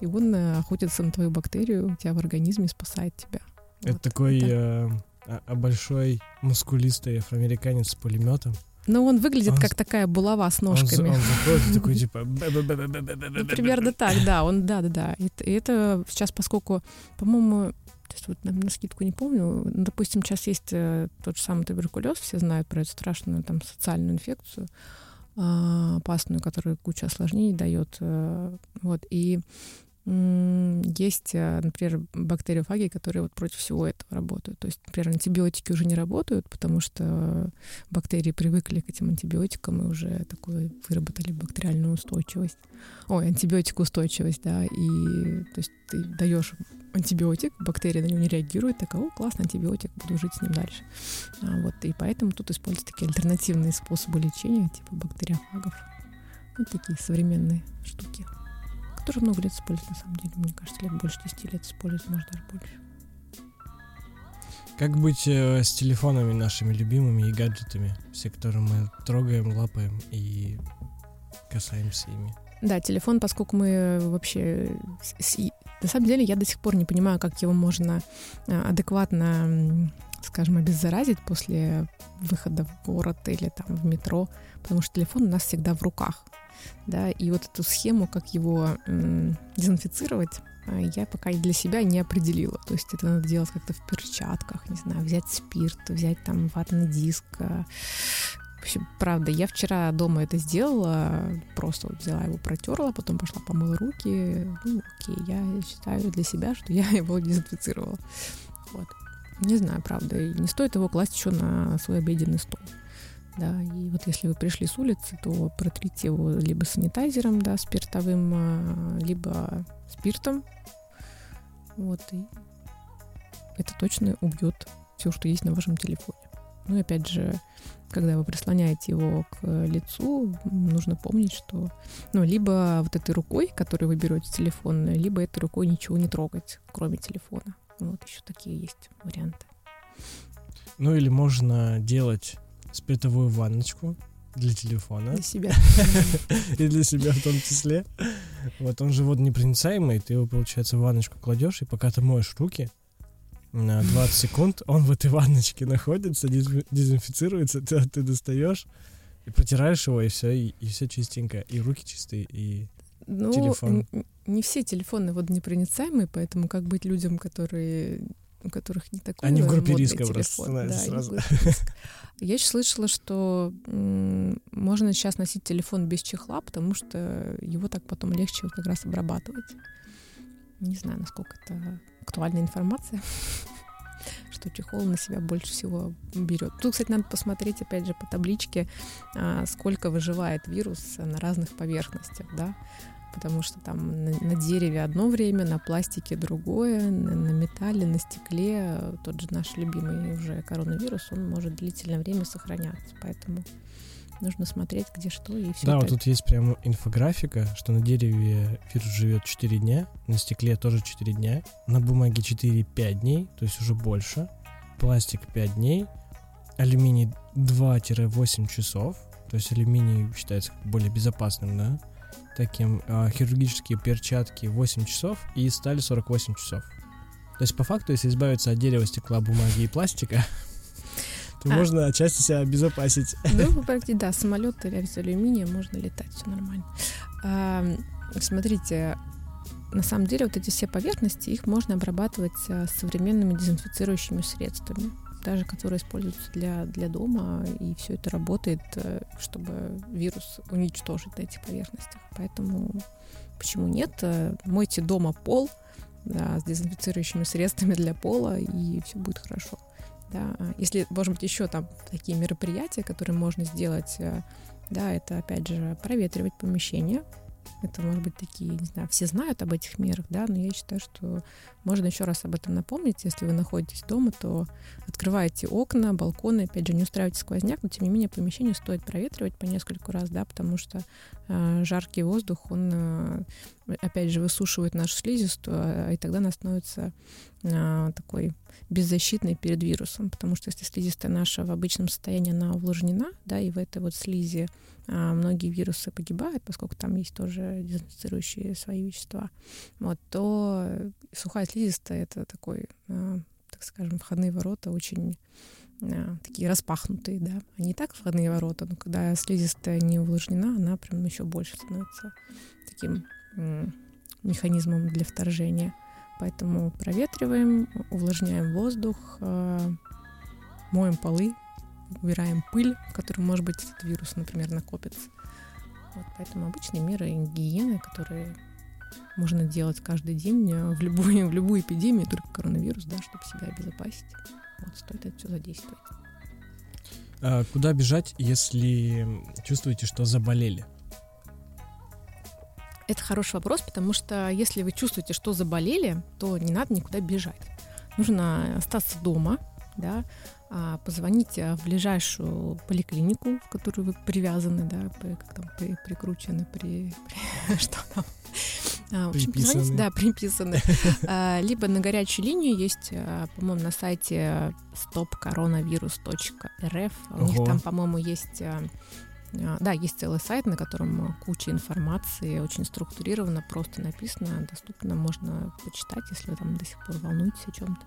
S1: и он э, охотится на твою бактерию, у тебя в организме спасает тебя.
S2: Это вот. такой это... Э, а, большой мускулистый афроамериканец с пулеметом.
S1: Но он выглядит он, как такая булава с ножками. Он,
S2: он заходит такой, <laughs> типа...
S1: Примерно так, да. Он, да, да, да. И это сейчас, поскольку, по-моему, вот на, на скидку не помню, ну, допустим, сейчас есть э, тот же самый туберкулез, все знают про эту страшную там социальную инфекцию, э, опасную, которая куча осложнений дает. Э, вот, и есть, э, например, бактериофаги, которые вот против всего этого работают. То есть, например, антибиотики уже не работают, потому что бактерии привыкли к этим антибиотикам и уже такую выработали бактериальную устойчивость. Ой, антибиотикоустойчивость, да, и то есть ты даешь антибиотик, бактерия на него не реагирует, так, о, классно, антибиотик, буду жить с ним дальше. А, вот, и поэтому тут используют такие альтернативные способы лечения, типа бактериофагов. Вот такие современные штуки тоже много лет используют, на самом деле. Мне кажется, лет больше 10 лет используют, может, даже больше.
S2: Как быть э, с телефонами нашими любимыми и гаджетами, все, которые мы трогаем, лапаем и касаемся ими?
S1: Да, телефон, поскольку мы вообще... На самом деле я до сих пор не понимаю, как его можно э, адекватно, скажем, обеззаразить после выхода в город или там в метро, потому что телефон у нас всегда в руках да, и вот эту схему, как его дезинфицировать, а, я пока для себя не определила. То есть это надо делать как-то в перчатках, не знаю, взять спирт, взять там ватный диск. А. В общем, правда, я вчера дома это сделала, просто вот взяла его, протерла, потом пошла помыла руки. Ну, окей, я считаю для себя, что я <laughs> его дезинфицировала. Вот. Не знаю, правда, не стоит его класть еще на свой обеденный стол. Да, и вот если вы пришли с улицы, то протрите его либо санитайзером, да, спиртовым, а, либо спиртом. Вот, и это точно убьет все, что есть на вашем телефоне. Ну и опять же, когда вы прислоняете его к лицу, нужно помнить, что ну, либо вот этой рукой, которой вы берете телефон, либо этой рукой ничего не трогать, кроме телефона. Вот еще такие есть варианты.
S2: Ну или можно делать спиртовую ванночку для телефона.
S1: Для себя. <laughs>
S2: И для себя в том числе. Вот он же водонепроницаемый, ты его, получается, в ванночку кладешь, и пока ты моешь руки, на 20 <laughs> секунд он в этой ванночке находится, дезинфицируется, ты, ты достаешь и протираешь его, и все, и, и все чистенько, и руки чистые, и ну, телефон.
S1: Не все телефоны водонепроницаемые, поэтому как быть людям, которые у которых не такой
S2: Они в группе риска да, сразу.
S1: Я еще слышала, что можно сейчас носить телефон без чехла, потому что его так потом легче как раз обрабатывать. Не знаю, насколько это актуальная информация, <laughs> что чехол на себя больше всего берет. Тут, кстати, надо посмотреть, опять же, по табличке, а, сколько выживает вирус на разных поверхностях, да, потому что там на, на дереве одно время, на пластике другое, на, на металле, на стекле. Тот же наш любимый уже коронавирус, он может длительное время сохраняться, поэтому нужно смотреть, где что и все.
S2: Да, вот тут есть прямо инфографика, что на дереве вирус живет 4 дня, на стекле тоже 4 дня, на бумаге 4-5 дней, то есть уже больше, пластик 5 дней, алюминий 2-8 часов, то есть алюминий считается более безопасным, да, таким э, хирургические перчатки 8 часов и сталь 48 часов. То есть по факту, если избавиться от дерева, стекла, бумаги и пластика, <laughs> то а. можно отчасти себя обезопасить. <laughs>
S1: Ну, практически, да, самолеты из алюминия, можно летать, все нормально. А, смотрите, на самом деле вот эти все поверхности, их можно обрабатывать а, современными дезинфицирующими средствами даже которые используются для, для дома, и все это работает, э, чтобы вирус уничтожить на этих поверхностях. Поэтому почему нет? Э, мойте дома пол да, с дезинфицирующими средствами для пола, и все будет хорошо. Да. А если, может быть, еще там такие мероприятия, которые можно сделать, э, да, это, опять же, проветривать помещение, это, может быть, такие, не знаю, все знают об этих мерах, да, но я считаю, что можно еще раз об этом напомнить. Если вы находитесь дома, то открывайте окна, балконы, опять же, не устраивайте сквозняк, но, тем не менее, помещение стоит проветривать по несколько раз, да, потому что жаркий воздух, он, э, опять же, высушивает нашу слизистую, а, и тогда она становится э, такой беззащитной перед вирусом, потому что если слизистая наша в обычном состоянии, она увлажнена, да, и в этой вот слизи а, многие вирусы погибают, поскольку там есть тоже дезинфицирующие свои вещества, вот, то сухая слизистая — это такой, так скажем, входные ворота очень такие распахнутые, да. Они и так входные ворота, но когда слизистая не увлажнена, она прям еще больше становится таким механизмом для вторжения. Поэтому проветриваем, увлажняем воздух, моем полы, убираем пыль, в которой, может быть, этот вирус, например, накопится. Вот, поэтому обычные меры гигиены, которые можно делать каждый день э, в любую, <laughs> в любую эпидемию, только коронавирус, да, чтобы себя обезопасить. Вот, стоит это все задействовать.
S2: А куда бежать, если чувствуете, что заболели?
S1: Это хороший вопрос, потому что если вы чувствуете, что заболели, то не надо никуда бежать. Нужно остаться дома, да, а, позвоните в ближайшую поликлинику, в которую вы привязаны, да, как там при, прикручены, при, при <laughs> что там.
S2: А, в общем, позвоните,
S1: да, приписаны. <laughs> А, либо на горячую линию есть, а, по-моему, на сайте stopcoronavirus.rf. У них там, по-моему, есть а, а, да, есть целый сайт, на котором а, куча информации, очень структурировано, просто написано, доступно, можно почитать, если вы там до сих пор волнуетесь о чем-то.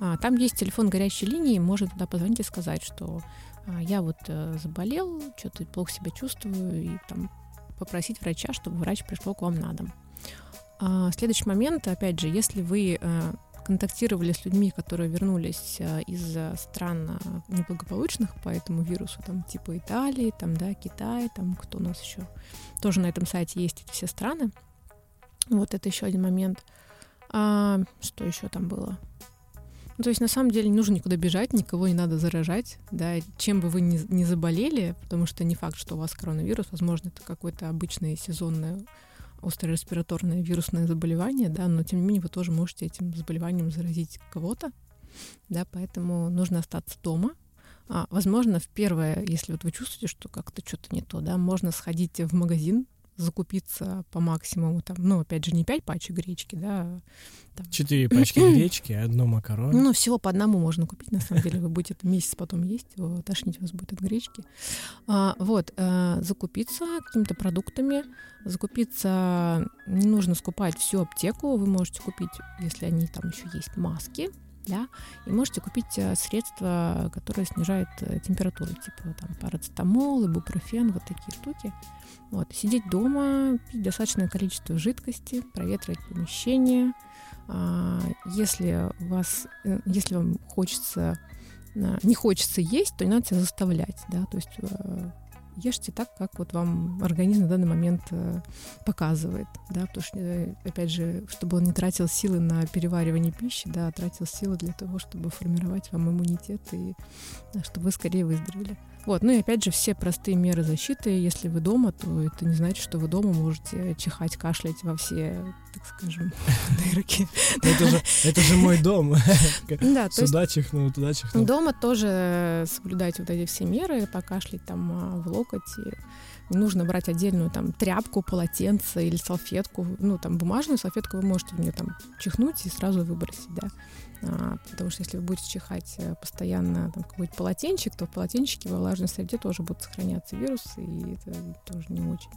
S1: А, там есть телефон горячей линии, можно туда позвонить и сказать, что я вот э, заболел, что-то плохо себя чувствую, и там попросить врача, чтобы врач пришел к вам на дом. Следующий момент, опять же, если вы э, контактировали с людьми, которые вернулись э, из стран э, неблагополучных по этому вирусу, там типа Италии, там, да, Китай, там кто у нас еще. Тоже на этом сайте есть эти все страны. Вот это еще один момент. А, что еще там было? Ну, то есть на самом деле не нужно никуда бежать, никого не надо заражать, да, чем бы вы ни, ни заболели, потому что не факт, что у вас коронавирус, возможно, это какое-то обычное сезонное острое респираторное вирусное заболевание, да, но тем не менее вы тоже можете этим заболеванием заразить кого-то, да, поэтому нужно остаться дома. А, возможно, в первое, если вот вы чувствуете, что как-то что-то не то, да, можно сходить в магазин, закупиться по максимуму, там, ну, опять же, не пять пачек гречки, да.
S2: Там. Четыре пачки <clears throat> гречки, одно макарон.
S1: Ну, всего по одному можно купить, на самом деле. Вы будете это месяц потом есть, тошнить вас будет от гречки. А, вот, а, закупиться какими-то продуктами, закупиться, не нужно скупать всю аптеку, вы можете купить, если они там еще есть, маски, да, и можете купить э, средства, которые снижают э, температуру, типа там парацетамол, ибупрофен, вот такие штуки. Вот. Сидеть дома, пить достаточное количество жидкости, проветривать помещение. А, если, вас, э, если вам хочется, не хочется есть, то не надо себя заставлять, да, то есть ешьте так, как вот вам организм в данный момент э, показывает, да, потому что, э, опять же, чтобы он не тратил силы на переваривание пищи, да, а тратил силы для того, чтобы формировать вам иммунитет и да, чтобы вы скорее выздоровели. Вот, ну и опять же, все простые меры защиты. Если вы дома, то это не значит, что вы дома можете чихать, кашлять во все, так скажем, <laughs> дырки.
S2: Это же, это же мой дом. <laughs> Да, <laughs> Сюда чихнул, туда чихнул.
S1: Дома тоже соблюдайте вот эти все меры, покашлять там а, в локоть. Не нужно брать отдельную там тряпку, полотенце или салфетку. Ну, там бумажную салфетку вы можете в нее там чихнуть и сразу выбросить, да. А, потому что если вы будете чихать э, постоянно там, какой-то полотенчик, то в полотенчике во влажной среде тоже будут сохраняться вирусы, и это тоже не очень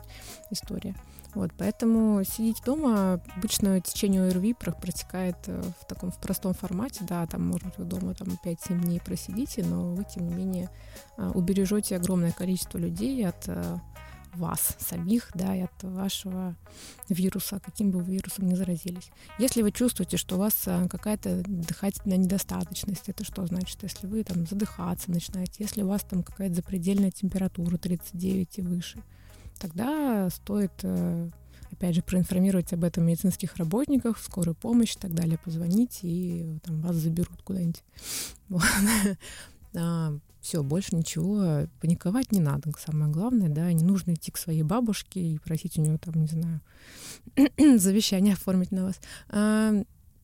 S1: история. Вот, поэтому сидеть дома, обычно течение ОРВИ протекает э, в таком в простом формате, да, там, может быть, вы дома там 5-7 дней просидите, но вы, тем не менее, а, убережете огромное количество людей от э, вас самих, да, и от вашего вируса, каким бы вы вирусом ни заразились. Если вы чувствуете, что у вас э, какая-то дыхательная недостаточность, это что значит? Если вы там задыхаться начинаете, если у вас там какая-то запредельная температура 39 и выше, тогда стоит э, опять же, проинформировать об этом медицинских работников, скорую помощь и так далее, позвонить, и там, вас заберут куда-нибудь. <laughs> А, все, больше ничего, паниковать не надо, самое главное, да, не нужно идти к своей бабушке и просить у нее там, не знаю, <clears throat> завещание оформить на вас. А,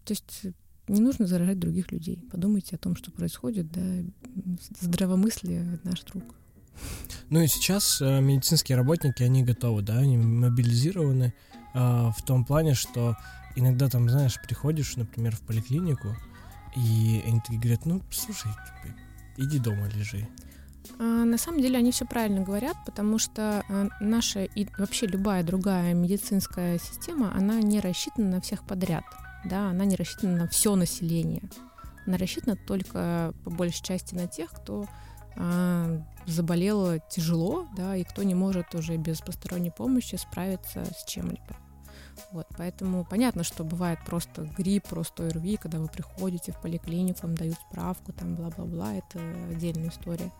S1: то есть не нужно заражать других людей. Подумайте о том, что происходит, да, здравомыслие — наш друг.
S2: Ну и сейчас э, медицинские работники, они готовы, да, они мобилизированы э, в том плане, что иногда там, знаешь, приходишь, например, в поликлинику, и они такие говорят, ну, слушай, иди дома лежи.
S1: А, на самом деле они все правильно говорят, потому что а, наша и вообще любая другая медицинская система, она не рассчитана на всех подряд, да, она не рассчитана на все население, она рассчитана только по большей части на тех, кто а, заболел тяжело, да, и кто не может уже без посторонней помощи справиться с чем-либо. Вот, поэтому понятно, что бывает просто грипп, просто ОРВИ, когда вы приходите в поликлинику, вам дают справку, там бла-бла-бла, это отдельная история.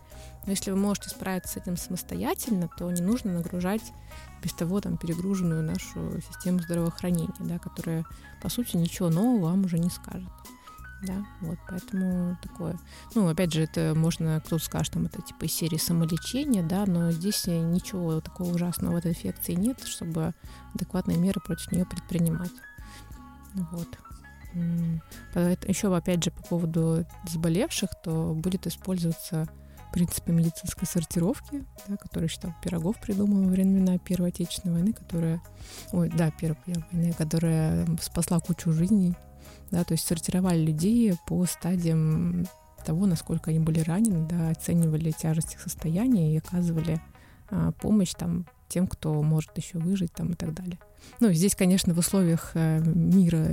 S1: Но если вы можете справиться с этим самостоятельно, то не нужно нагружать без того там перегруженную нашу систему здравоохранения, да, которая, по сути, ничего нового вам уже не скажет да, вот, поэтому такое. Ну, опять же, это можно, кто-то скажет, там, это типа из серии самолечения, да, но здесь ничего такого ужасного в этой инфекции нет, чтобы адекватные меры против нее предпринимать. Вот. Еще, опять же, по поводу заболевших, то будет использоваться принципы медицинской сортировки, да, который считал Пирогов придумал во времена Первой Отечественной войны, которая, ой, да, Первой войны, которая спасла кучу жизней да, то есть сортировали людей по стадиям того, насколько они были ранены, да, оценивали тяжесть их состояния и оказывали а, помощь там тем, кто может еще выжить там и так далее. Ну, здесь, конечно, в условиях а, мира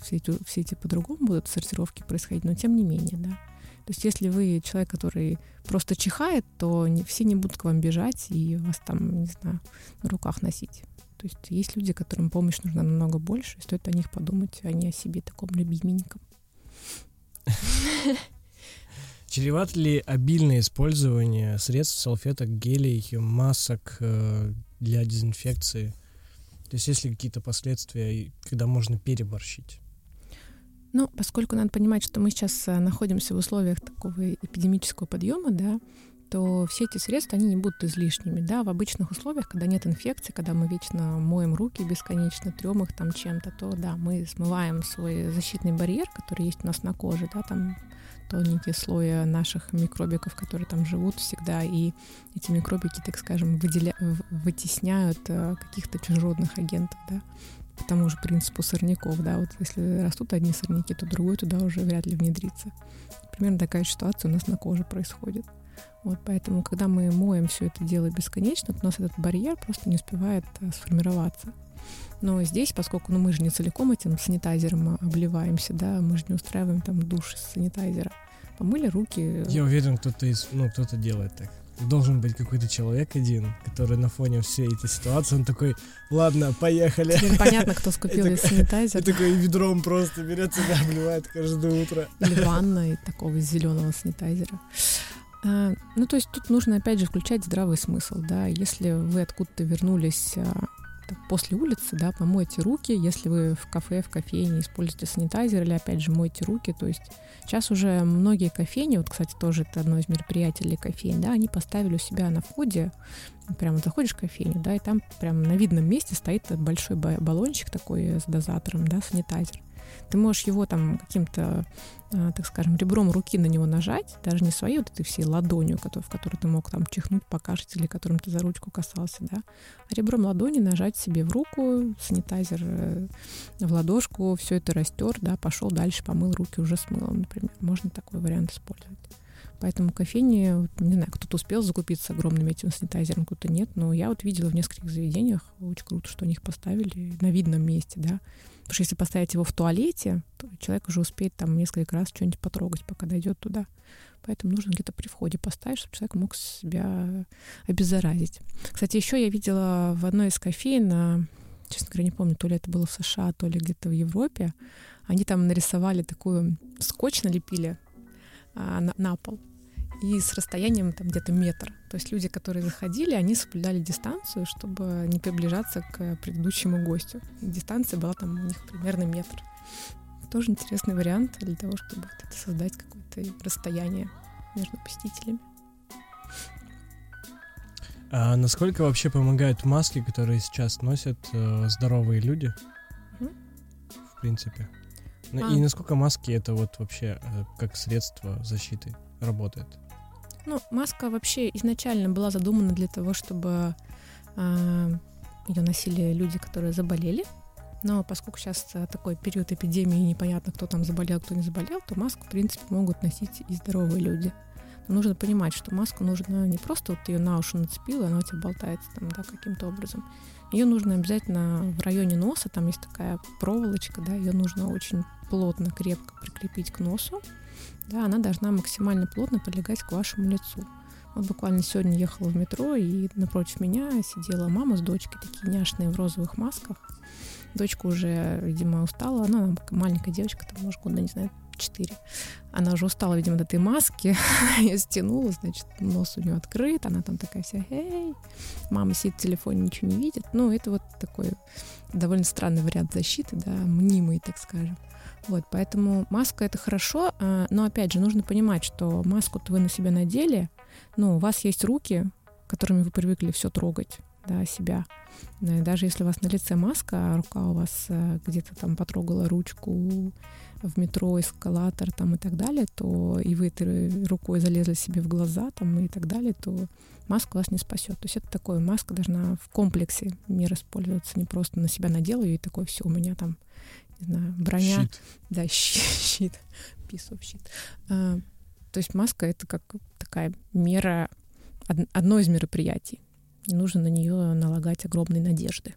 S1: все эти, все эти по-другому будут сортировки происходить, но тем не менее, да. То есть если вы человек, который просто чихает, то не, все не будут к вам бежать и вас там, не знаю, на руках носить. То есть есть люди, которым помощь нужна намного больше, и стоит о них подумать, а не о себе таком любименьком.
S2: Чревато ли обильное использование средств, салфеток, гелей, масок э, для дезинфекции? То есть есть ли какие-то последствия, когда можно переборщить?
S1: Ну, поскольку надо понимать, что мы сейчас э, находимся в условиях такого эпидемического подъема, да, то все эти средства, они не будут излишними, да, в обычных условиях, когда нет инфекции, когда мы вечно моем руки бесконечно, трем их там чем-то, то, да, мы смываем свой защитный барьер, который есть у нас на коже, да, там тоненькие слои наших микробиков, которые там живут всегда, и эти микробики, так скажем, выделя... вытесняют э, каких-то чужеродных агентов, да, по тому же принципу сорняков, да, вот если растут одни сорняки, то другой туда уже вряд ли внедрится. Примерно такая ситуация у нас на коже происходит. Вот поэтому, когда мы моем все это дело бесконечно, то у нас этот барьер просто не успевает а, сформироваться. Но здесь, поскольку ну, мы же не целиком этим санитайзером обливаемся, да, мы же не устраиваем там душ из санитайзера. Помыли руки.
S2: Я уверен, кто-то из, ну, кто-то делает так. Должен быть какой-то человек один, который на фоне всей этой ситуации, он такой, ладно, поехали.
S1: Теперь понятно, кто <laughs> скупил из санитайзера.
S2: И такой ведром просто берет себя, обливает каждое утро.
S1: Или ванной такого зеленого санитайзера. А, ну, то есть тут нужно, опять же, включать здравый смысл, да. Если вы откуда-то вернулись а, после улицы, да, помойте руки, если вы в кафе, в кофейне используете санитайзер или, опять же, мойте руки, то есть сейчас уже многие кофейни, вот, кстати, тоже это одно из мероприятий для кофейн, да, они поставили у себя на входе, прямо заходишь в кофейню, да, и там прямо на видном месте стоит большой баллончик такой с дозатором, да, санитайзер. Ты можешь его там каким-то, э, так скажем, ребром руки на него нажать, даже не своей вот этой всей ладонью, в которой ты мог там чихнуть, покашить или которым ты за ручку касался, да, а ребром ладони нажать себе в руку, санитайзер э, в ладошку, все это растер, да, пошел дальше, помыл руки уже с мылом, например. Можно такой вариант использовать. Поэтому кофейни, не знаю, кто-то успел закупиться огромным этим санитайзером, кто-то нет, но я вот видела в нескольких заведениях, очень круто, что они их поставили на видном месте, да, Потому что если поставить его в туалете, то человек уже успеет там несколько раз что-нибудь потрогать, пока дойдет туда. Поэтому нужно где-то при входе поставить, чтобы человек мог себя обеззаразить. Кстати, еще я видела в одной из кофеин, честно говоря, не помню, то ли это было в США, то ли где-то в Европе, они там нарисовали такую скотч, налепили а, на, на пол и с расстоянием там где-то метр. То есть люди, которые заходили, они соблюдали дистанцию, чтобы не приближаться к предыдущему гостю. Дистанция была там у них примерно метр. Тоже интересный вариант для того, чтобы вот это создать какое-то расстояние между посетителями.
S2: А насколько вообще помогают маски, которые сейчас носят э, здоровые люди? Угу. В принципе. А. И насколько маски это вот вообще э, как средство защиты работает?
S1: Ну, маска вообще изначально была задумана для того, чтобы э, а, ее носили люди, которые заболели. Но поскольку сейчас такой период эпидемии, непонятно, кто там заболел, кто не заболел, то маску, в принципе, могут носить и здоровые люди. Но нужно понимать, что маску нужно не просто вот ее на уши нацепила, она у тебя болтается там, да, каким-то образом. Ее нужно обязательно в районе носа, там есть такая проволочка, да, ее нужно очень плотно, крепко прикрепить к носу да, она должна максимально плотно прилегать к вашему лицу. Вот буквально сегодня ехала в метро, и напротив меня сидела мама с дочкой, такие няшные в розовых масках. Дочка уже, видимо, устала. Она маленькая девочка, там, может, года, не знаю, 4. Она уже устала, видимо, от этой маски. <laughs> Я стянула, значит, нос у нее открыт. Она там такая вся, эй, мама сидит в телефоне, ничего не видит. Ну, это вот такой довольно странный вариант защиты, да, мнимый, так скажем. Вот, поэтому маска это хорошо, а, но опять же нужно понимать, что маску-то вы на себя надели, ну, у вас есть руки, которыми вы привыкли все трогать, да, себя. Даже если у вас на лице маска, а рука у вас э, где-то там потрогала ручку в метро, эскалатор там и так далее, то и вы рукой залезли себе в глаза там и так далее, то маска вас не спасет. То есть это такое, маска должна в комплексе мир использоваться, не просто на себя надела ее и такой, все, у меня там не знаю, броня.
S2: Щит.
S1: Да, <laughs> щит. Piece of shit. А, то есть маска — это как такая мера, одно из мероприятий. Не нужно на нее налагать огромные надежды.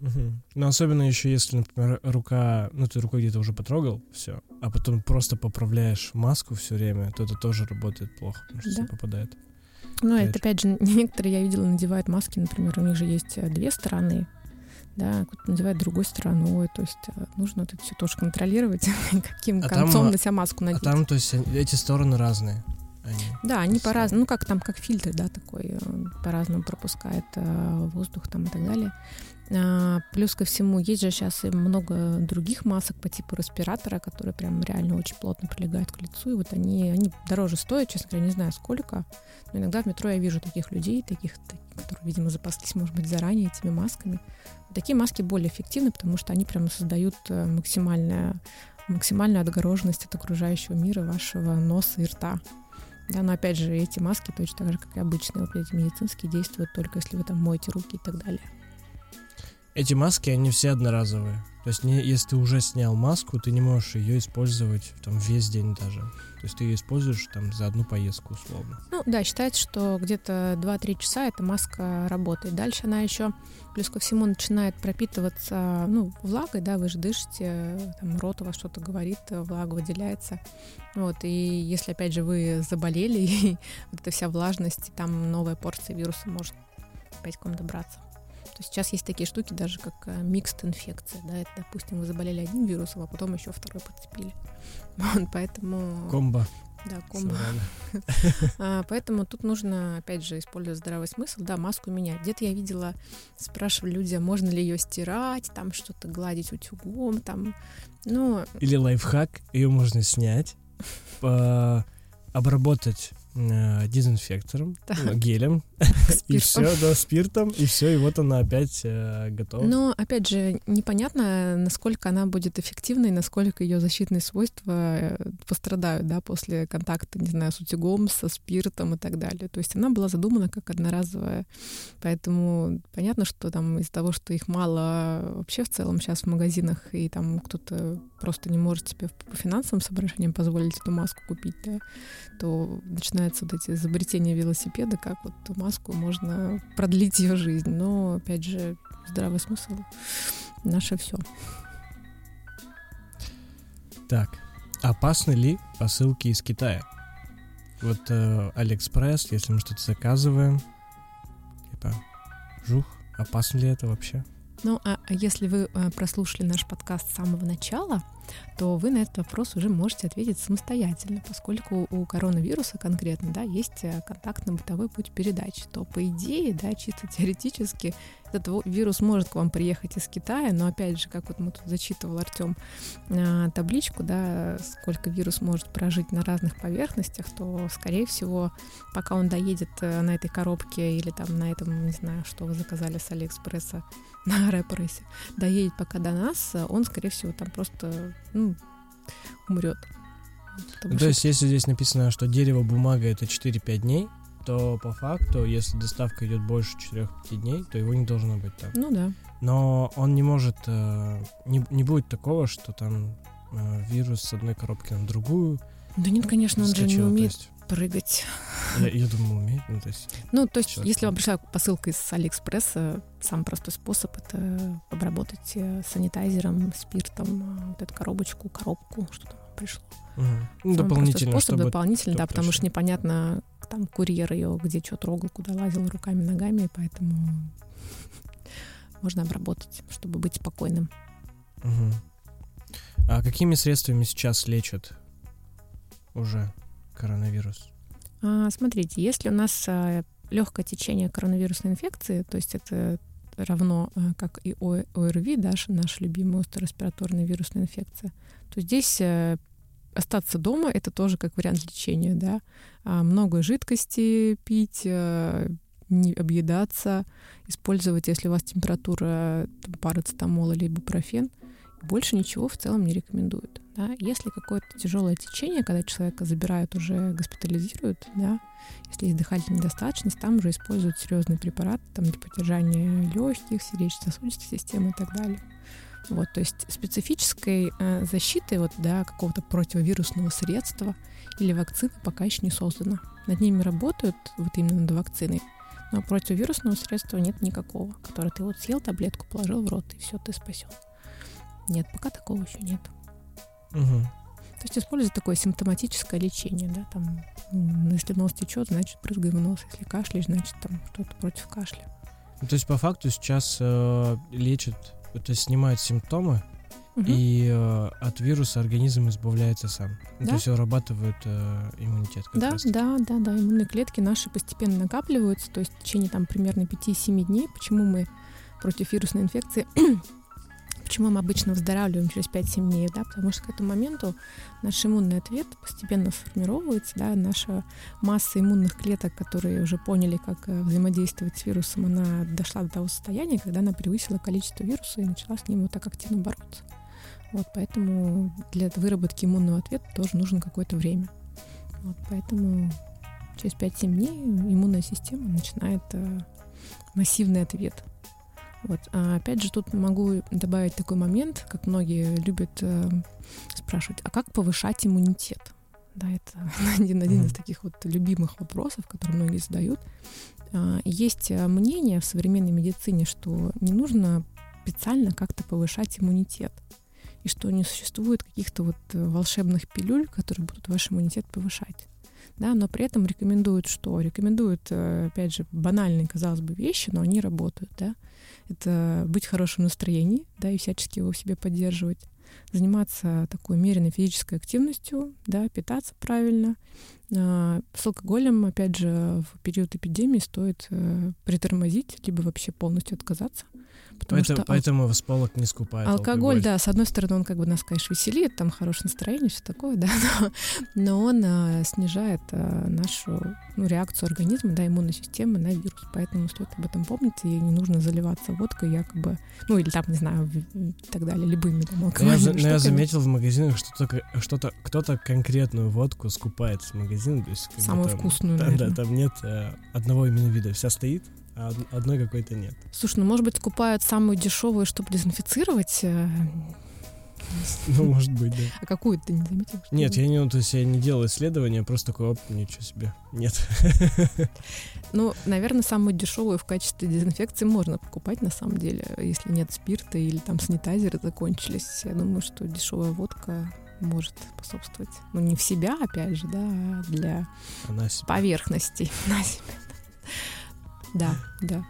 S2: Угу. Ну, особенно еще если, например, рука, ну, ты рукой где-то уже потрогал, все, а потом просто поправляешь маску все время, то это тоже работает плохо, потому что да. попадает.
S1: Ну, это опять же, <laughs> некоторые, я видела, надевают маски, например, у них же есть э, две стороны да, кто-то надевает другой стороной, то есть э, нужно вот это все тоже контролировать, <laughs> каким а концом там, на себя маску надеть.
S2: А там, то есть, эти стороны разные?
S1: Они да, они по-разному, ну как там, как фильтр, да, такой, по-разному пропускает э, воздух там и так далее. А, плюс ко всему, есть же сейчас и много других масок по типу респиратора, которые прям реально очень плотно прилегают к лицу, и вот они, они дороже стоят, честно говоря, не знаю сколько, но иногда в метро я вижу таких людей, таких, таких которые, видимо, запаслись, может быть, заранее этими масками. Такие маски более эффективны, потому что они прямо создают э, максимальное, максимальную отгороженность от окружающего мира, вашего носа и рта. Да, но опять же, эти маски точно так же, как и обычные, вот эти медицинские, действуют только если вы там моете руки и так далее.
S2: Эти маски, они все одноразовые. То есть, не, если ты уже снял маску, ты не можешь ее использовать там весь день даже. То есть ты ее используешь там за одну поездку условно.
S1: Ну да, считается, что где-то 2-3 часа эта маска работает. Дальше она еще, плюс ко всему, начинает пропитываться ну, влагой, да, вы же дышите, там рот у вас что-то говорит, влага выделяется. Вот, и если, опять же, вы заболели, <laughs> и вот эта вся влажность, и там новая порция вируса может опять к вам добраться. То есть сейчас есть такие штуки, даже как э, микст инфекция, да, это, допустим, вы заболели одним вирусом, а потом еще второй подцепили. <laughs> Вот, поэтому...
S2: Комбо.
S1: Да, комбо. <laughs> а, поэтому тут нужно, опять же, использовать здравый смысл, да, маску менять. Где-то я видела, спрашивали люди, а можно ли ее стирать, там что-то гладить утюгом, там, ну...
S2: Или лайфхак, ее можно снять, <laughs> обработать э, дезинфектором, так. Ну, гелем, <laughs> и все, да, спиртом, и все, и вот она опять э, готова.
S1: Но, опять же, непонятно, насколько она будет эффективной, насколько ее защитные свойства э, пострадают, да, после контакта, не знаю, с утюгом, со спиртом и так далее. То есть она была задумана как одноразовая, поэтому понятно, что там из-за того, что их мало вообще в целом сейчас в магазинах, и там кто-то просто не может себе по финансовым соображениям позволить эту маску купить, да, то начинаются вот эти изобретения велосипеда, как вот эту маску можно продлить ее жизнь. Но, опять же, здравый смысл — наше все.
S2: Так, опасны ли посылки из Китая? Вот э, Алиэкспресс, если мы что-то заказываем, типа, жух, опасно ли это вообще?
S1: Ну, а, если вы э, прослушали наш подкаст с самого начала, то вы на этот вопрос уже можете ответить самостоятельно, поскольку у коронавируса конкретно, да, есть э, контактно-бытовой путь передачи, то по идее, да, чисто теоретически этот вирус может к вам приехать из Китая, но опять же, как вот мы тут зачитывал Артем э, табличку, да, сколько вирус может прожить на разных поверхностях, то, скорее всего, пока он доедет э, на этой коробке или там на этом, не знаю, что вы заказали с Алиэкспресса, <laughs> на Рэпоресе, доедет пока до нас, он, скорее всего, там просто ну, умрет.
S2: Ну, то есть, если здесь написано, что дерево, бумага это 4-5 дней, то по факту, если доставка идет больше 4-5 дней, то его не должно быть там.
S1: Ну да.
S2: Но он не может, э, не, не будет такого, что там э, вирус с одной коробки на другую.
S1: Да нет, конечно, он же не умеет есть... прыгать.
S2: Я, я думаю, умеет. Ну, то есть,
S1: ну, то есть если вам пришла посылка из Алиэкспресса, самый простой способ это обработать э, санитайзером, спиртом вот эту коробочку, коробку, что там пришло.
S2: Угу. Ну, дополнительно,
S1: способ дополнительно, да, потому что непонятно, там курьер ее где что трогал, куда лазил руками, ногами, поэтому <laughs> можно обработать, чтобы быть спокойным.
S2: Угу. А какими средствами сейчас лечат уже коронавирус?
S1: А, смотрите, если у нас а, легкое течение коронавирусной инфекции, то есть это равно а, как и ОРВИ, да, наша любимая острореспираторная вирусная инфекция, то здесь а, остаться дома это тоже как вариант лечения, да. А, много жидкости пить, а, не объедаться, использовать, если у вас температура там, парацетамол или ибупрофен, больше ничего в целом не рекомендуют. Да? Если какое-то тяжелое течение, когда человека забирают, уже госпитализируют, да, если есть дыхательная недостаточность, там уже используют серьезные препараты там, для поддержания легких, сердечно-сосудистой системы и так далее. Вот, то есть специфической э, защиты вот, да, какого-то противовирусного средства или вакцины пока еще не создано. Над ними работают вот именно над вакциной, но противовирусного средства нет никакого, которое ты вот съел таблетку, положил в рот, и все, ты спасен. Нет, пока такого еще нет.
S2: Угу.
S1: То есть используют такое симптоматическое лечение, да, там, если нос течет, значит, прыгай в нос, если кашляешь, значит, там что-то против кашля.
S2: Ну, то есть, по факту, сейчас э, лечат, то есть снимают симптомы, угу. и э, от вируса организм избавляется сам. Да? То есть вырабатывает э, иммунитет.
S1: да, раз да, да, да. Иммунные клетки наши постепенно накапливаются, то есть в течение там примерно 5-7 дней. Почему мы против вирусной инфекции, почему мы обычно выздоравливаем через 5-7 дней, да, потому что к этому моменту наш иммунный ответ постепенно сформировывается, да, наша масса иммунных клеток, которые уже поняли, как э, взаимодействовать с вирусом, она дошла до того состояния, когда она превысила количество вируса и начала с ним вот так активно бороться. Вот, поэтому для выработки иммунного ответа тоже нужно какое-то время. Вот, поэтому через 5-7 дней иммунная система начинает э, массивный ответ. Вот. А опять же, тут могу добавить такой момент, как многие любят э, спрашивать, а как повышать иммунитет? Да, это <laughs> один, один из таких вот любимых вопросов, которые многие задают. А, есть э, мнение в современной медицине, что не нужно специально как-то повышать иммунитет и что не существует каких-то вот э, волшебных пилюль, которые будут ваш иммунитет повышать. Да, но при этом рекомендуют что? Рекомендуют, э, опять же, банальные, казалось бы, вещи, но они работают, да. Это быть в хорошем настроении, да, и всячески его в себе поддерживать, заниматься такой умеренной физической активностью, да, питаться правильно. А, с алкоголем, опять же, в период эпидемии стоит э, притормозить, либо вообще полностью отказаться,
S2: Потому поэтому, что поэтому в сполок не скупает
S1: алкоголь, алкоголь, да, с одной стороны, он как бы нас, конечно, веселит, там хорошее настроение, все такое, да, <laughs> но, но он а, снижает а, нашу ну, реакцию организма, да, иммунной системы на вирус. Поэтому стоит об этом помнить, и не нужно заливаться водкой якобы, ну или там, не знаю, и так далее, любыми там алкогольными
S2: я, я заметил в магазинах, что что-то, кто-то конкретную водку скупает с магазина. То есть,
S1: Самую там, вкусную,
S2: да,
S1: наверное.
S2: Да, там нет э, одного именно вида. Вся стоит, а одной какой-то нет.
S1: Слушай, ну может быть скупают самую дешевую, чтобы дезинфицировать? Э,
S2: ну, <laughs> может быть, да.
S1: А какую ты не заметил?
S2: Нет, я не, ну, то есть я не делал исследования, просто такой, оп, ничего себе. Нет.
S1: Ну, наверное, самую дешевую в качестве дезинфекции можно покупать на самом деле, если нет спирта или там санитайзеры закончились. Я думаю, что дешевая водка может способствовать. Ну, не в себя, опять же, да, а для поверхностей. На себя. <laughs> Да, да.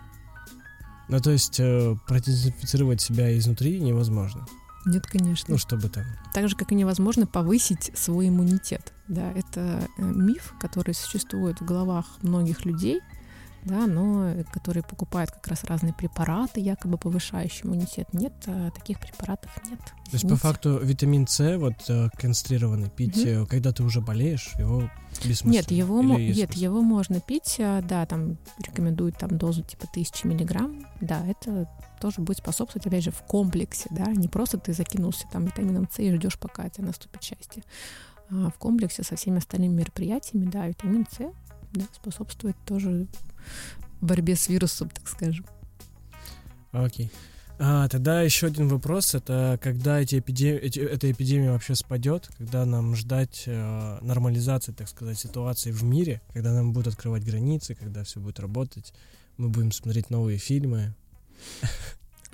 S2: Ну, то есть э, продезинфицировать себя изнутри невозможно.
S1: Нет, конечно.
S2: Ну, чтобы там.
S1: Так же, как и невозможно повысить свой иммунитет. Да, это э, миф, который существует в головах многих людей, да, но которые покупают как раз разные препараты, якобы повышающие иммунитет. Нет, э, таких препаратов нет.
S2: Извините. То есть по факту витамин С, вот э, концентрированный, пить, угу. когда ты уже болеешь, его бессмысленно?
S1: Нет, его, нет, его можно пить, да, там рекомендуют там дозу типа 1000 миллиграмм, да, это тоже будет способствовать, опять же, в комплексе, да, не просто ты закинулся там витамином С и ждешь, пока тебе наступит счастье, а в комплексе со всеми остальными мероприятиями, да, витамин С да, способствует тоже борьбе с вирусом, так скажем.
S2: Окей. А, тогда еще один вопрос. Это когда эти эпидем... эти, эта эпидемия вообще спадет, когда нам ждать э, нормализации, так сказать, ситуации в мире, когда нам будут открывать границы, когда все будет работать, мы будем смотреть новые фильмы.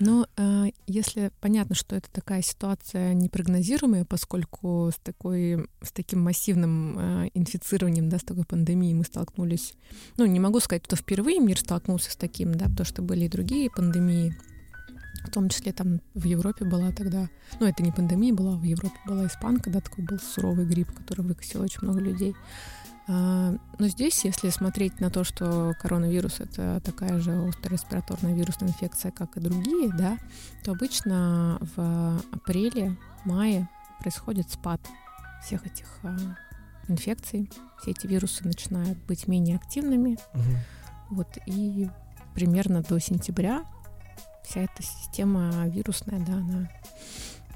S1: Ну, э, если понятно, что это такая ситуация непрогнозируемая, поскольку с, такой, с таким массивным э, инфицированием, да, с такой пандемией мы столкнулись, ну, не могу сказать, что впервые мир столкнулся с таким, да, потому что были и другие пандемии, в том числе там в Европе была тогда, ну, это не пандемия была, в Европе была испанка, да, такой был суровый грипп, который выкосил очень много людей. А, но здесь, если смотреть на то, что коронавирус это такая же острая респираторная вирусная инфекция, как и другие, да, то обычно в апреле, мае происходит спад всех этих а, инфекций. Все эти вирусы начинают быть менее активными. Угу. Вот, и примерно до сентября вся эта система вирусная, да, она...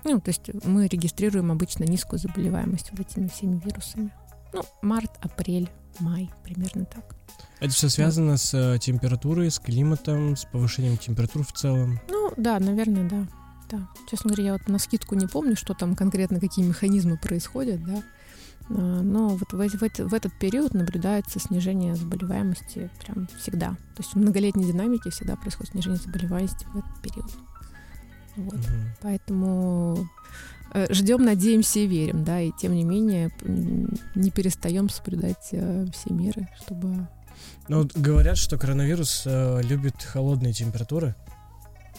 S1: Ну, то есть мы регистрируем обычно низкую заболеваемость вот этими всеми вирусами. Ну, март, апрель, май, примерно так.
S2: Это все связано с э, температурой, с климатом, с повышением температур в целом?
S1: Ну, да, наверное, да. Да. Честно говоря, я вот на скидку не помню, что там конкретно, какие механизмы происходят, да. А, но вот в, в, в этот период наблюдается снижение заболеваемости прям всегда. То есть в многолетней динамике всегда происходит снижение заболеваемости в этот период. Вот. Угу. Поэтому ждем, надеемся и верим, да, и тем не менее не перестаем соблюдать э, все меры, чтобы...
S2: Ну, говорят, что коронавирус э, любит холодные температуры.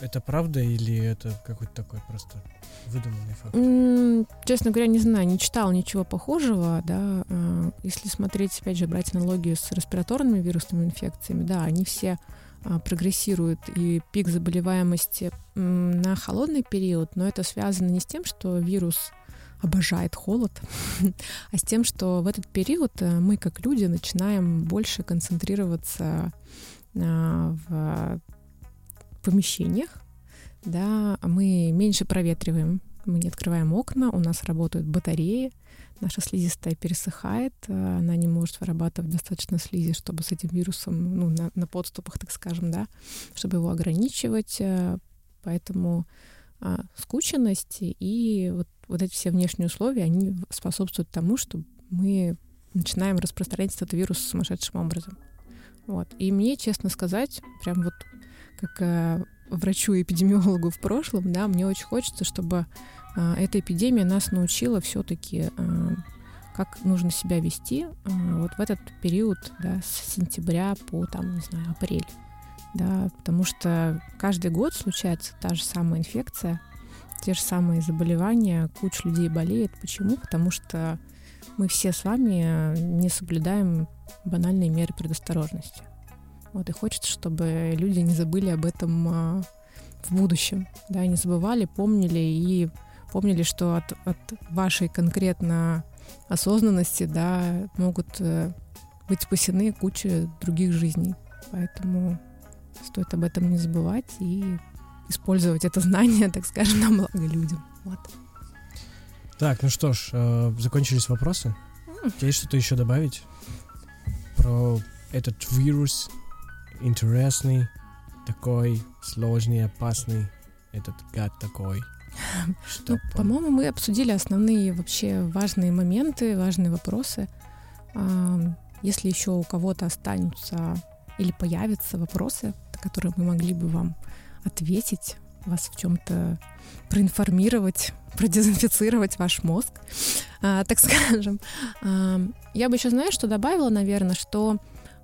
S2: Это правда или это какой-то такой просто выдуманный факт?
S1: Mm, честно говоря, не знаю, не читал ничего похожего, да. Э, если смотреть, опять же, брать аналогию с респираторными вирусными инфекциями, да, они все прогрессирует и пик заболеваемости на холодный период, но это связано не с тем, что вирус обожает холод, <laughs> а с тем, что в этот период э, мы, как люди, начинаем больше концентрироваться а, в помещениях, да, мы меньше проветриваем, мы не открываем окна, у нас работают батареи, наша слизистая пересыхает, э, она не может вырабатывать достаточно слизи, чтобы с этим вирусом, ну, на, на подступах, так скажем, да, чтобы его ограничивать, э, поэтому а, скученность и вот, вот эти все внешние условия, они способствуют тому, что мы начинаем распространять этот вирус сумасшедшим образом. Вот. И мне, честно сказать, прям вот как э, врачу-эпидемиологу в прошлом, да, мне очень хочется, чтобы эта эпидемия нас научила все-таки, э, как нужно себя вести э, вот в этот период, да, с сентября по, там, не знаю, апрель, да, потому что каждый год случается та же самая инфекция, те же самые заболевания, куча людей болеет. Почему? Потому что мы все с вами не соблюдаем банальные меры предосторожности. Вот, и хочется, чтобы люди не забыли об этом а, в будущем, да, не забывали, помнили и помнили, что от, от вашей конкретно осознанности, да, могут э, быть спасены куча других жизней. Поэтому стоит об этом не забывать и использовать это знание, <laughs> так скажем, на благо людям. Вот.
S2: Так, ну что ж, э, закончились вопросы. Mm. есть что-то еще добавить про этот вирус, интересный, такой сложный, опасный, этот гад такой.
S1: Ну, по-моему, мы обсудили основные вообще важные моменты, важные вопросы. Если еще у кого-то останутся или появятся вопросы, которые мы могли бы вам ответить, вас в чем-то проинформировать, <laughs> продезинфицировать ваш мозг, а, так скажем. Я бы еще, знаешь, что добавила, наверное, что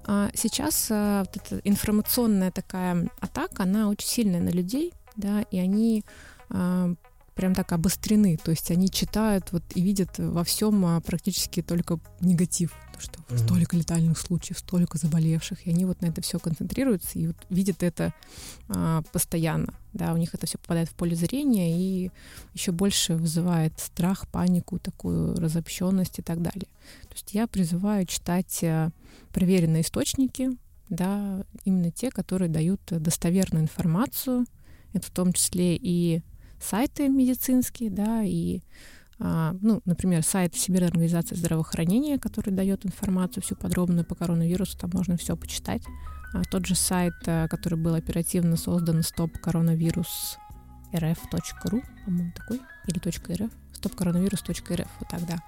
S1: а сейчас а, вот эта информационная такая атака, она очень сильная на людей, да, и они прям так обострены, то есть они читают вот и видят во всем а, практически только негатив, то что mm-hmm. столько летальных случаев, столько заболевших, и они вот на это все концентрируются и вот видят это а, постоянно, да, у них это все попадает в поле зрения и еще больше вызывает страх, панику, такую разобщенность и так далее. То есть я призываю читать а, проверенные источники, да, именно те, которые дают достоверную информацию, это в том числе и сайты медицинские, да, и, а, ну, например, сайт Всемирной организации здравоохранения, который дает информацию всю подробную по коронавирусу, там можно все почитать. А тот же сайт, э, который был оперативно создан Stop Coronavirus rf.ru, по-моему, такой, или .rf, stopcoronavirus.rf, вот тогда.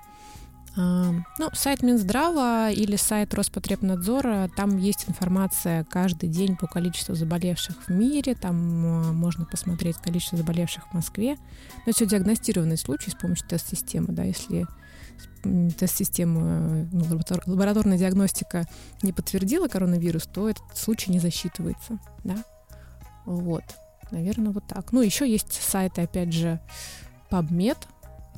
S1: Ну, сайт Минздрава или сайт Роспотребнадзора, там есть информация каждый день по количеству заболевших в мире, там а, можно посмотреть количество заболевших в Москве. Но все диагностированный случай с помощью тест-системы, да, если тест-система, ну, лабораторная диагностика не подтвердила коронавирус, то этот случай не засчитывается, да. Вот, наверное, вот так. Ну, еще есть сайты, опять же, PubMed,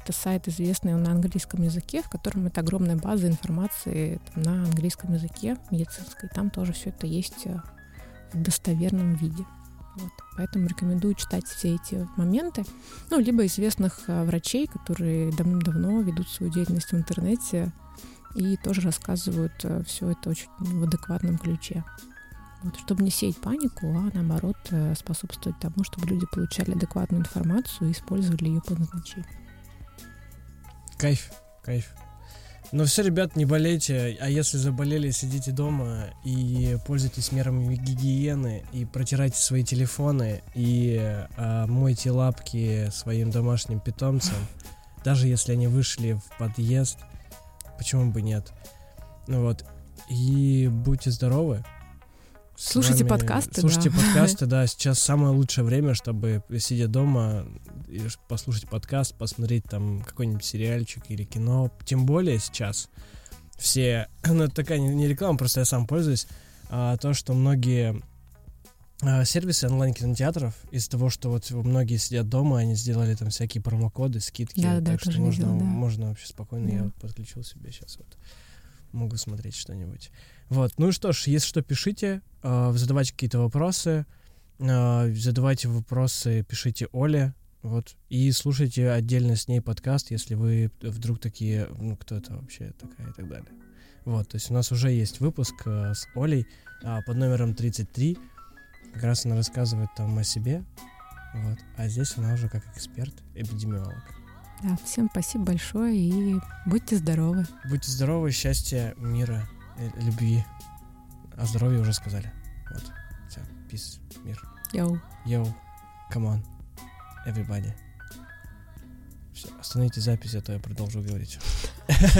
S1: это сайт известный на английском языке, в котором это огромная база информации там, на английском языке медицинской. Там тоже все это есть э, в достоверном виде. Вот. Поэтому рекомендую читать все эти моменты. Ну, либо известных э, врачей, которые давным-давно ведут свою деятельность в интернете и тоже рассказывают э, все это очень в адекватном ключе. Вот, чтобы не сеять панику, а наоборот способствовать тому, чтобы люди получали адекватную информацию и использовали ее по назначению.
S2: Кайф, кайф. Но все, ребят, не болейте, а если заболели, сидите дома и пользуйтесь мерами гигиены, и протирайте свои телефоны, и а, мойте лапки своим домашним питомцам, даже если они вышли в подъезд, почему бы нет. Ну вот, и будьте здоровы,
S1: Слушайте вами... подкасты.
S2: Слушайте да. подкасты, <laughs> да. Сейчас самое лучшее время, чтобы сидя дома послушать подкаст, посмотреть там какой-нибудь сериальчик или кино. Тем более сейчас все, <clears throat> ну это такая не реклама, просто я сам пользуюсь, а, то, что многие а, сервисы онлайн-кинотеатров из-за того, что вот многие сидят дома, они сделали там всякие промокоды, скидки,
S1: да, так
S2: да, что можно,
S1: видела, да.
S2: можно вообще спокойно, да. я вот подключил себе сейчас вот могу смотреть что-нибудь. Вот, ну что ж, если что, пишите, э, задавайте какие-то вопросы, э, задавайте вопросы, пишите Оле, вот, и слушайте отдельно с ней подкаст, если вы вдруг такие, ну, кто это вообще такая и так далее. Вот, то есть у нас уже есть выпуск э, с Олей э, под номером 33, как раз она рассказывает там о себе, вот, а здесь она уже как эксперт, эпидемиолог.
S1: Да, всем спасибо большое и будьте здоровы.
S2: Будьте здоровы, счастья, мира, э, любви. О здоровье уже сказали. Вот. Все. Peace. Мир.
S1: Йоу.
S2: Йоу. Come on. Everybody. Все, остановите запись, а то я продолжу говорить. <laughs>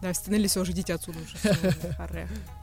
S1: Да, остановились уже, идите отсюда уже. <laughs>